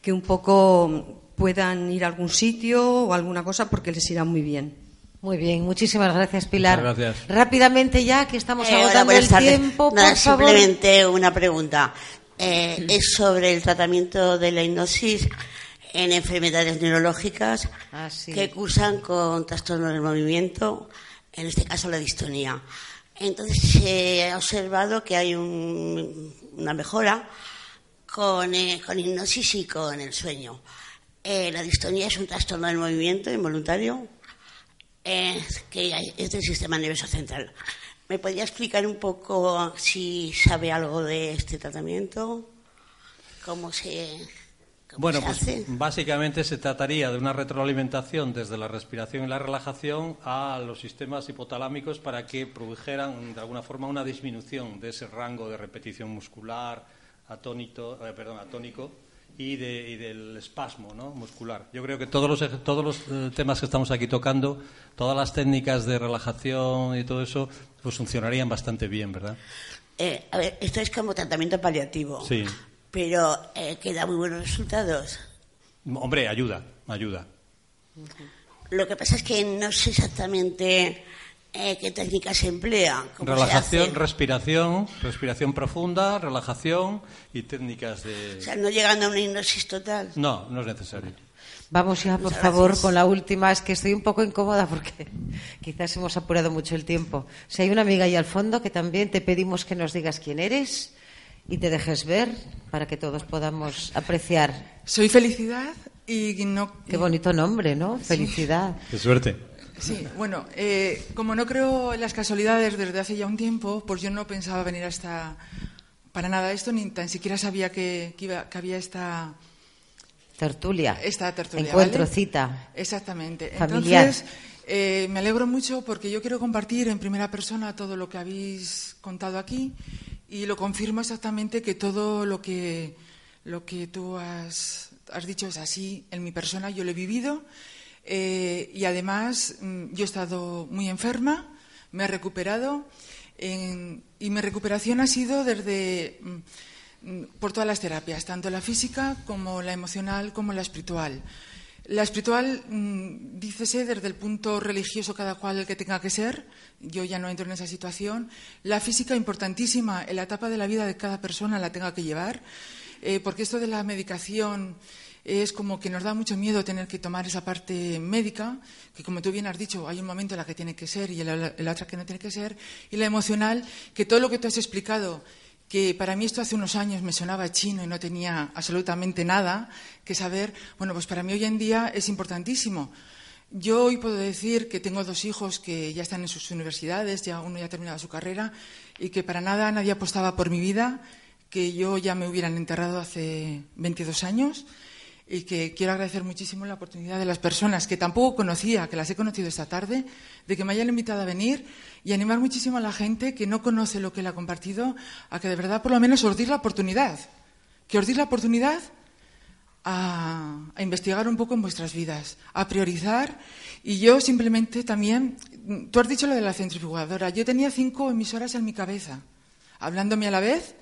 [SPEAKER 8] que un poco puedan ir a algún sitio o alguna cosa porque les irá muy bien.
[SPEAKER 1] Muy bien, muchísimas gracias, Pilar.
[SPEAKER 2] Muchas gracias.
[SPEAKER 1] Rápidamente ya, que estamos
[SPEAKER 9] Eh, hola,
[SPEAKER 1] agotando el
[SPEAKER 9] tardes.
[SPEAKER 1] tiempo,
[SPEAKER 9] Nada,
[SPEAKER 1] por favor.
[SPEAKER 9] simplemente una pregunta. Eh, es sobre el tratamiento de la hipnosis en enfermedades neurológicas
[SPEAKER 1] Ah, sí.
[SPEAKER 9] que cursan con trastorno del movimiento, en este caso la distonía. Entonces se ha observado que hay un- una mejora con, eh, con hipnosis y con el sueño. Eh, la distonía es un trastorno del movimiento involuntario eh, que es del sistema nervioso central. ¿Me podría explicar un poco si sabe algo de este tratamiento? ¿Cómo se,
[SPEAKER 2] Bueno,
[SPEAKER 9] se
[SPEAKER 2] pues
[SPEAKER 9] hace?
[SPEAKER 2] básicamente se trataría de una retroalimentación desde la respiración y la relajación a los sistemas hipotalámicos para que produjeran de alguna forma una disminución de ese rango de repetición muscular atónito, eh, perdón, atónico y, de- y del espasmo ¿no? muscular. Yo creo que todos los, todos los eh, temas que estamos aquí tocando, todas las técnicas de relajación y todo eso, pues funcionarían bastante bien, ¿verdad?
[SPEAKER 9] Eh, a ver, esto es como tratamiento paliativo,
[SPEAKER 2] Sí.
[SPEAKER 9] Pero eh, que da muy buenos resultados.
[SPEAKER 2] Hombre, ayuda, ayuda.
[SPEAKER 9] Lo que pasa es que no sé exactamente eh, qué técnica se emplea. cómo se
[SPEAKER 2] Relajación,
[SPEAKER 9] hace.
[SPEAKER 2] respiración, respiración profunda, relajación y técnicas de...
[SPEAKER 9] O sea, no llegando a una hipnosis total.
[SPEAKER 2] No, no es necesario.
[SPEAKER 1] Vamos ya, por favor, con la última. Es que estoy un poco incómoda porque quizás hemos apurado mucho el tiempo. Si hay una amiga ahí al fondo que también te pedimos que nos digas quién eres y te dejes ver para que todos podamos apreciar.
[SPEAKER 10] Soy Felicidad y no...
[SPEAKER 1] Qué bonito nombre, ¿no? Felicidad.
[SPEAKER 2] Qué suerte.
[SPEAKER 10] Sí, bueno, eh, como no creo en las casualidades desde hace ya un tiempo, pues yo no pensaba venir hasta para nada esto, ni tan siquiera sabía que, que iba- que había esta,
[SPEAKER 1] Tertulia.
[SPEAKER 10] esta tertulia.
[SPEAKER 1] Encuentro,
[SPEAKER 10] ¿vale?
[SPEAKER 1] cita.
[SPEAKER 10] Exactamente.
[SPEAKER 1] Familiar.
[SPEAKER 10] Entonces, eh, me alegro mucho porque yo quiero compartir en primera persona todo lo que habéis contado aquí y lo confirmo exactamente que todo lo que, lo que tú has, has dicho es así en mi persona, yo lo he vivido eh, y además mm, yo he estado muy enferma, me he recuperado y mi recuperación ha sido desde mm, mm, por todas las terapias, tanto la física como la emocional como la espiritual. La espiritual, mm, dícese desde el punto religioso cada cual el que tenga que ser, yo ya no entro en esa situación. La física, importantísima, en la etapa de la vida de cada persona la tenga que llevar, eh, porque esto de la medicación es como que nos da mucho miedo tener que tomar esa parte médica, que como tú bien has dicho, hay un momento en la que tiene que ser y en la, en la otra que no tiene que ser, y la emocional, que todo lo que tú has explicado, que para mí esto hace unos años me sonaba chino y no tenía absolutamente nada que saber, bueno, pues para mí hoy en día es importantísimo. Yo hoy puedo decir que tengo dos hijos que ya están en sus universidades, ya uno ya ha terminado su carrera y que para nada nadie apostaba por mi vida, que yo ya me hubieran enterrado hace 22 años y que quiero agradecer muchísimo la oportunidad de las personas que tampoco conocía, que las he conocido esta tarde, de que me hayan invitado a venir y animar muchísimo a la gente que no conoce lo que él ha compartido a que de verdad por lo menos os la oportunidad, que os la oportunidad a investigar un poco en vuestras vidas, a priorizar. Y yo simplemente también, tú has dicho lo de la centrifugadora, yo tenía cinco emisoras en mi cabeza, hablándome a la vez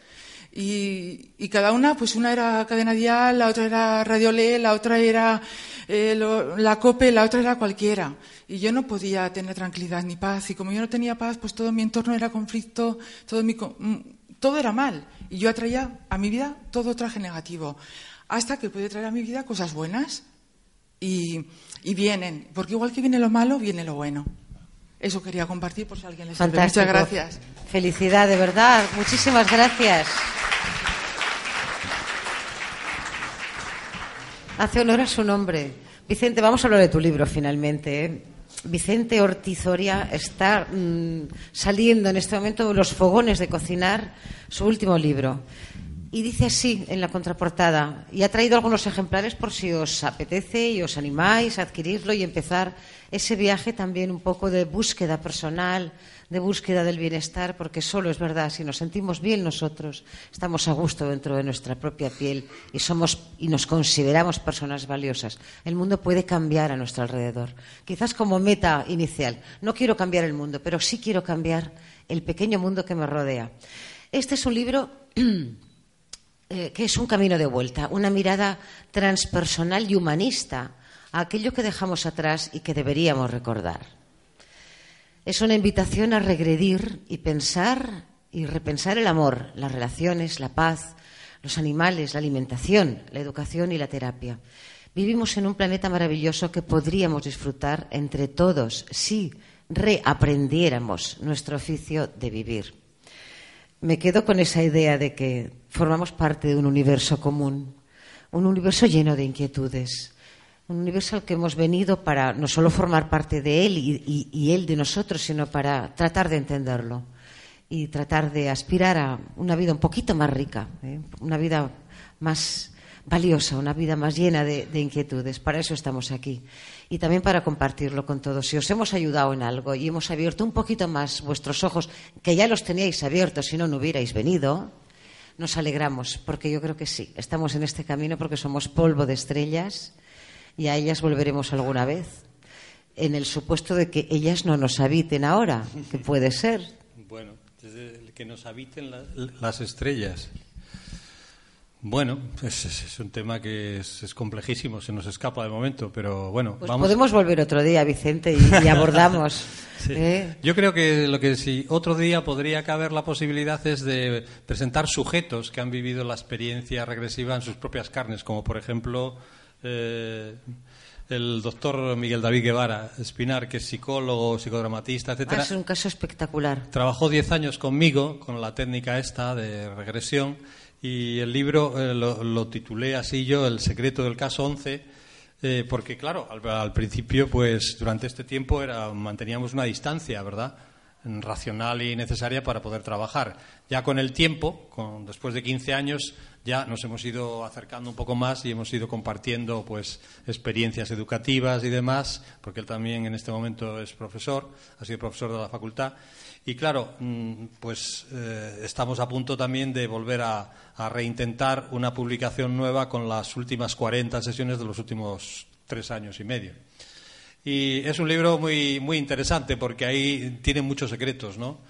[SPEAKER 10] y, y cada una, pues una era Cadena Dial, la otra era Radio Le, la otra era eh, la COPE, la otra era cualquiera. Y yo no podía tener tranquilidad ni paz. Y como yo no tenía paz, pues todo mi entorno era conflicto, todo, mi, mm, todo era mal. Y yo atraía a mi vida todo traje negativo. Hasta que pude traer a mi vida cosas buenas. Y, y vienen, porque igual que viene lo malo, viene lo bueno. Eso quería compartir por si alguien le sirve. Muchas gracias.
[SPEAKER 1] Felicidad, de verdad. Muchísimas gracias. Hace honor a su nombre. Vicente, vamos a hablar de tu libro finalmente. ¿eh? Vicente Ortiz Oria está mm, saliendo en este momento de los fogones de cocinar su último libro. Y dice así en la contraportada, y ha traído algunos ejemplares por si os apetece y os animáis a adquirirlo y empezar ese viaje también un poco de búsqueda personal, de búsqueda del bienestar, porque solo es verdad, si nos sentimos bien nosotros, estamos a gusto dentro de nuestra propia piel y somos y nos consideramos personas valiosas. El mundo puede cambiar a nuestro alrededor. Quizás como meta inicial, no quiero cambiar el mundo, pero sí quiero cambiar el pequeño mundo que me rodea. Este es un libro eh, que es un camino de vuelta, una mirada transpersonal y humanista a aquello que dejamos atrás y que deberíamos recordar. Es una invitación a regredir y pensar y repensar el amor, las relaciones, la paz, los animales, la alimentación, la educación y la terapia. Vivimos en un planeta maravilloso que podríamos disfrutar entre todos si reaprendiéramos nuestro oficio de vivir. Me quedo con esa idea de que formamos parte de un universo común, un universo lleno de inquietudes, un universo al que hemos venido para no solo formar parte de él y, él de nosotros, sino para tratar de entenderlo y tratar de aspirar a una vida un poquito más rica, ¿eh? una vida más valiosa, una vida más llena de, de inquietudes. Para eso estamos aquí y también para compartirlo con todos. Si os hemos ayudado en algo y hemos abierto un poquito más vuestros ojos, que ya los teníais abiertos, si no, no hubierais venido, nos alegramos, porque yo creo que sí, estamos en este camino porque somos polvo de estrellas y a ellas volveremos alguna vez, en el supuesto de que ellas no nos habiten ahora, que puede ser.
[SPEAKER 2] Bueno, que nos habiten la- las estrellas. Bueno, es, es- es un tema que es, es complejísimo, se nos escapa de momento, pero bueno,
[SPEAKER 1] Pues
[SPEAKER 2] vamos.
[SPEAKER 1] podemos volver otro día, Vicente, y, y abordamos.
[SPEAKER 2] Sí.
[SPEAKER 1] ¿eh?
[SPEAKER 2] Yo creo que lo que si otro día podría caber la posibilidad es de presentar sujetos que han vivido la experiencia regresiva en sus propias carnes, como por ejemplo eh, el doctor Miguel David Guevara Espinar, que es psicólogo, psicodramatista,
[SPEAKER 1] Ah,
[SPEAKER 2] etcétera.
[SPEAKER 1] es un caso espectacular.
[SPEAKER 2] Trabajó 10 años conmigo con la técnica esta de regresión y el libro eh, lo, lo titulé así yo, El secreto del caso 11, eh, porque claro, al, al principio, pues durante este tiempo era, manteníamos una distancia, ¿verdad? racional y necesaria para poder trabajar. Ya con el tiempo, con, después de 15 años, ya nos hemos ido acercando un poco más y hemos ido compartiendo pues experiencias educativas y demás, porque él también en este momento es profesor, ha sido profesor de la facultad. Y claro, mm, pues eh, estamos a punto también de volver a, reintentar una publicación nueva con las últimas 40 sesiones de los últimos tres años y medio. Y es un libro muy, muy interesante porque ahí tiene muchos secretos, ¿no?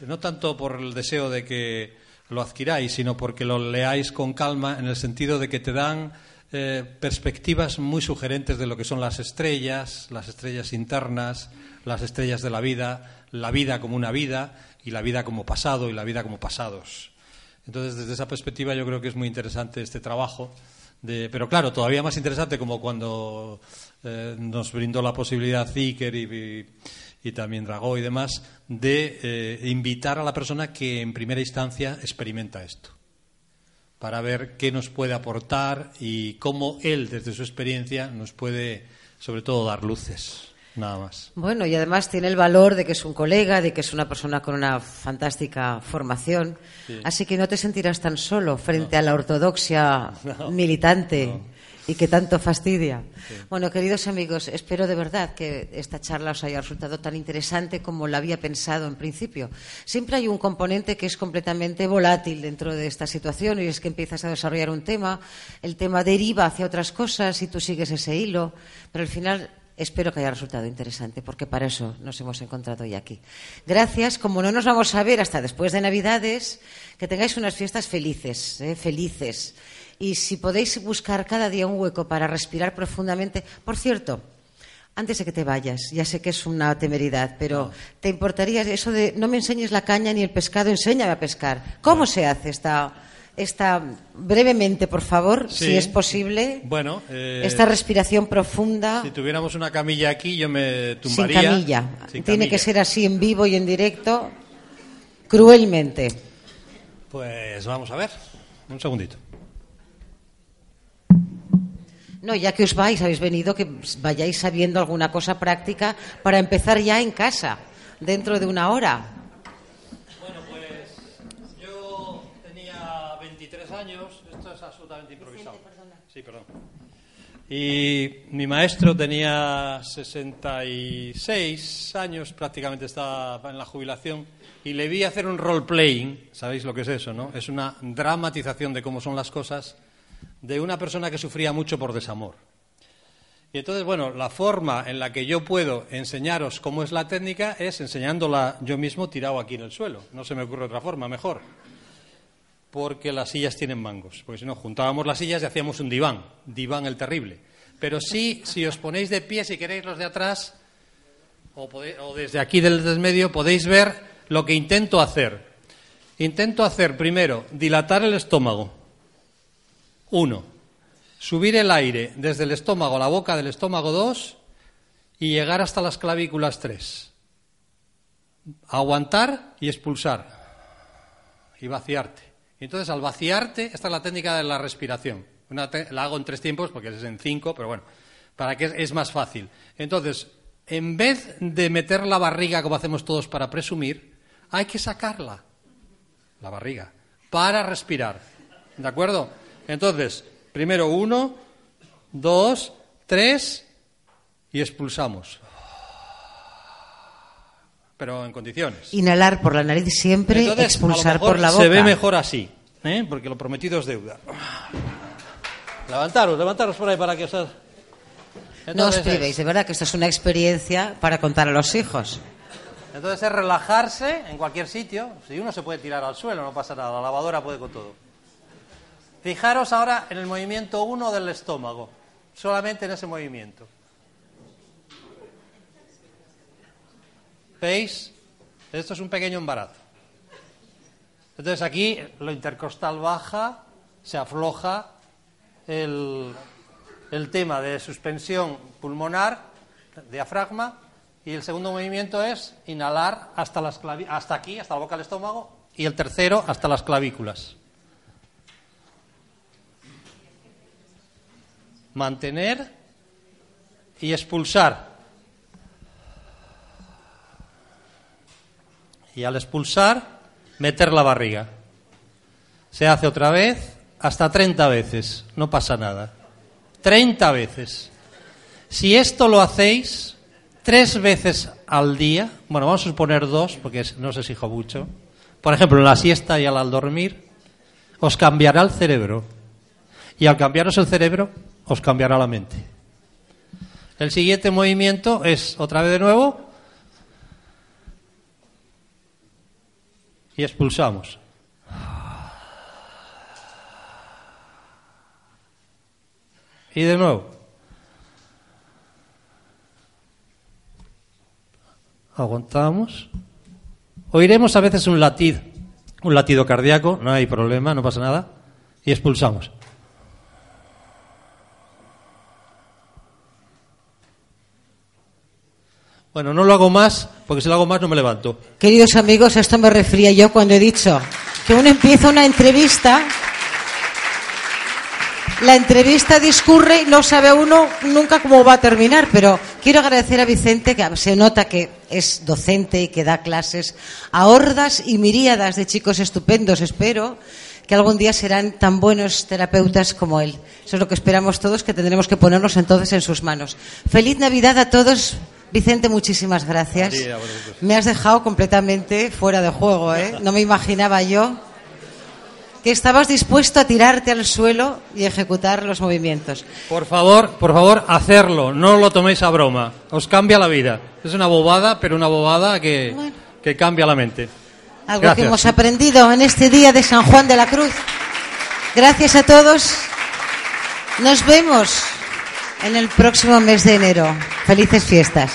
[SPEAKER 2] No tanto por el deseo de que lo adquiráis, sino porque lo leáis con calma en el sentido de que te dan eh, perspectivas muy sugerentes de lo que son las estrellas, las estrellas internas, las estrellas de la vida, la vida como una vida y la vida como pasado y la vida como pasados. Entonces, desde esa perspectiva yo creo que es muy interesante este trabajo. De, pero claro, todavía más interesante como cuando eh, nos brindó la posibilidad Zicker y, también Dragó y demás de eh, invitar a la persona que en primera instancia experimenta esto para ver qué nos puede aportar y cómo él, desde su experiencia, nos puede, sobre todo, dar luces. Nada más.
[SPEAKER 1] Bueno, y además tiene el valor de que es un colega, de que es una persona con una fantástica formación. Sí. Así que no te sentirás tan solo frente
[SPEAKER 2] no.
[SPEAKER 1] a la ortodoxia
[SPEAKER 2] no.
[SPEAKER 1] militante.
[SPEAKER 2] No
[SPEAKER 1] y que tanto fastidia. Sí. Bueno, queridos amigos, espero de verdad que esta charla os haya resultado tan interesante como la había pensado en principio. Siempre hay un componente que es completamente volátil dentro de esta situación y es que empiezas a desarrollar un tema, el tema deriva hacia otras cosas y tú sigues ese hilo, pero al final espero que haya resultado interesante, porque para eso nos hemos encontrado hoy aquí. Gracias. Como no nos vamos a ver hasta después de Navidades, que tengáis unas fiestas felices, ¿eh? felices. Y si podéis buscar cada día un hueco para respirar profundamente. Por cierto, antes de que te vayas, ya sé que es una temeridad, pero. ¿te importaría eso de no me enseñes la caña ni el pescado, enséñame a pescar? ¿Cómo se hace esta, esta brevemente, por favor,
[SPEAKER 2] Sí.
[SPEAKER 1] si es posible?
[SPEAKER 2] Bueno, eh,
[SPEAKER 1] esta respiración profunda.
[SPEAKER 2] si tuviéramos una camilla aquí, yo me
[SPEAKER 1] Sin
[SPEAKER 2] tumbaría.
[SPEAKER 1] camilla.
[SPEAKER 2] Sin
[SPEAKER 1] Tiene
[SPEAKER 2] camilla.
[SPEAKER 1] que ser así en vivo y en directo, cruelmente.
[SPEAKER 2] Pues vamos a ver. Un segundito.
[SPEAKER 1] No, ya que os vais, habéis venido, que vayáis sabiendo alguna cosa práctica para empezar ya en casa, dentro de una hora.
[SPEAKER 2] Bueno, pues yo tenía 23 años, esto es absolutamente improvisado. Sí, perdón. Y mi maestro tenía 66 años, prácticamente estaba en la jubilación, y le vi hacer un role-playing, ¿sabéis lo que es eso, no? Es una dramatización de cómo son las cosas de una persona que sufría mucho por desamor. Y entonces, bueno, la forma en la que yo puedo enseñaros cómo es la técnica es enseñándola yo mismo tirado aquí en el suelo. No se me ocurre otra forma mejor. Porque las sillas tienen mangos. Porque si no, juntábamos las sillas y hacíamos un diván. Diván el terrible. Pero sí, si os ponéis de pie, si queréis los de atrás, o, pode- o desde aquí del desmedio, podéis ver lo que intento hacer. Intento hacer, primero, dilatar el estómago. Uno. Subir el aire desde el estómago a la boca del estómago dos y llegar hasta las clavículas tres. Aguantar y expulsar. Y vaciarte. Y entonces al vaciarte, esta es la técnica de la respiración. Una la hago en tres tiempos porque es en cinco, pero bueno, para que es, es más fácil. Entonces, en vez de meter la barriga como hacemos todos para presumir, hay que sacarla, la barriga, para respirar. ¿De acuerdo? Entonces, primero uno, dos, tres y expulsamos. Pero en condiciones.
[SPEAKER 1] Inhalar por la nariz siempre,
[SPEAKER 2] Entonces,
[SPEAKER 1] expulsar
[SPEAKER 2] a lo mejor
[SPEAKER 1] por la boca.
[SPEAKER 2] Se ve mejor así, ¿eh? porque lo prometido es deuda. Levantaros, levantaros por ahí para que os...
[SPEAKER 1] No os privéis, de verdad que esto es una experiencia para contar a los hijos.
[SPEAKER 2] Entonces es relajarse en cualquier sitio. Si uno se puede tirar al suelo, no pasa nada. La lavadora puede con todo. Fijaros ahora en el movimiento 1 del estómago. Solamente en ese movimiento. ¿Veis? Esto es un pequeño embarazo. Entonces aquí lo intercostal baja, se afloja el, el tema de suspensión pulmonar, diafragma, y el segundo movimiento es inhalar hasta, las hasta aquí, hasta la boca del estómago, y el tercero hasta las clavículas. Mantener y expulsar. y al expulsar, meter la barriga. Se hace otra vez hasta 30 veces, no pasa nada. 30 veces. Si esto lo hacéis tres veces al día, bueno, vamos a suponer dos, porque no os exijo mucho, por ejemplo, en la siesta y al dormir, os cambiará el cerebro. Y al cambiaros el cerebro, os cambiará la mente. El siguiente movimiento es, otra vez de nuevo, y expulsamos. Y de nuevo. Aguantamos. Oiremos a veces un latido, un latido cardíaco, no hay problema, no pasa nada. Y expulsamos. Bueno, no lo hago más, porque si lo hago más no me levanto.
[SPEAKER 1] Queridos amigos, a esto me refería yo cuando he dicho que uno empieza una entrevista, la entrevista discurre y no sabe uno nunca cómo va a terminar, pero quiero agradecer a Vicente, que se nota que es docente y que da clases a hordas y miríadas de chicos estupendos, espero que algún día serán tan buenos terapeutas como él. Eso es lo que esperamos todos, que tendremos que ponernos entonces en sus manos. Feliz Navidad a todos. Vicente, muchísimas gracias. Me has dejado completamente fuera de juego, ¿eh? No me imaginaba yo que estabas dispuesto a tirarte al suelo y ejecutar los movimientos.
[SPEAKER 2] Por favor, por favor, hacerlo. No lo toméis a broma. Os cambia la vida. Es una bobada, pero una bobada que, que cambia la mente.
[SPEAKER 1] Algo que hemos aprendido en este día de San Juan de la Cruz. Gracias a todos. Nos vemos en el próximo mes de enero. Felices fiestas.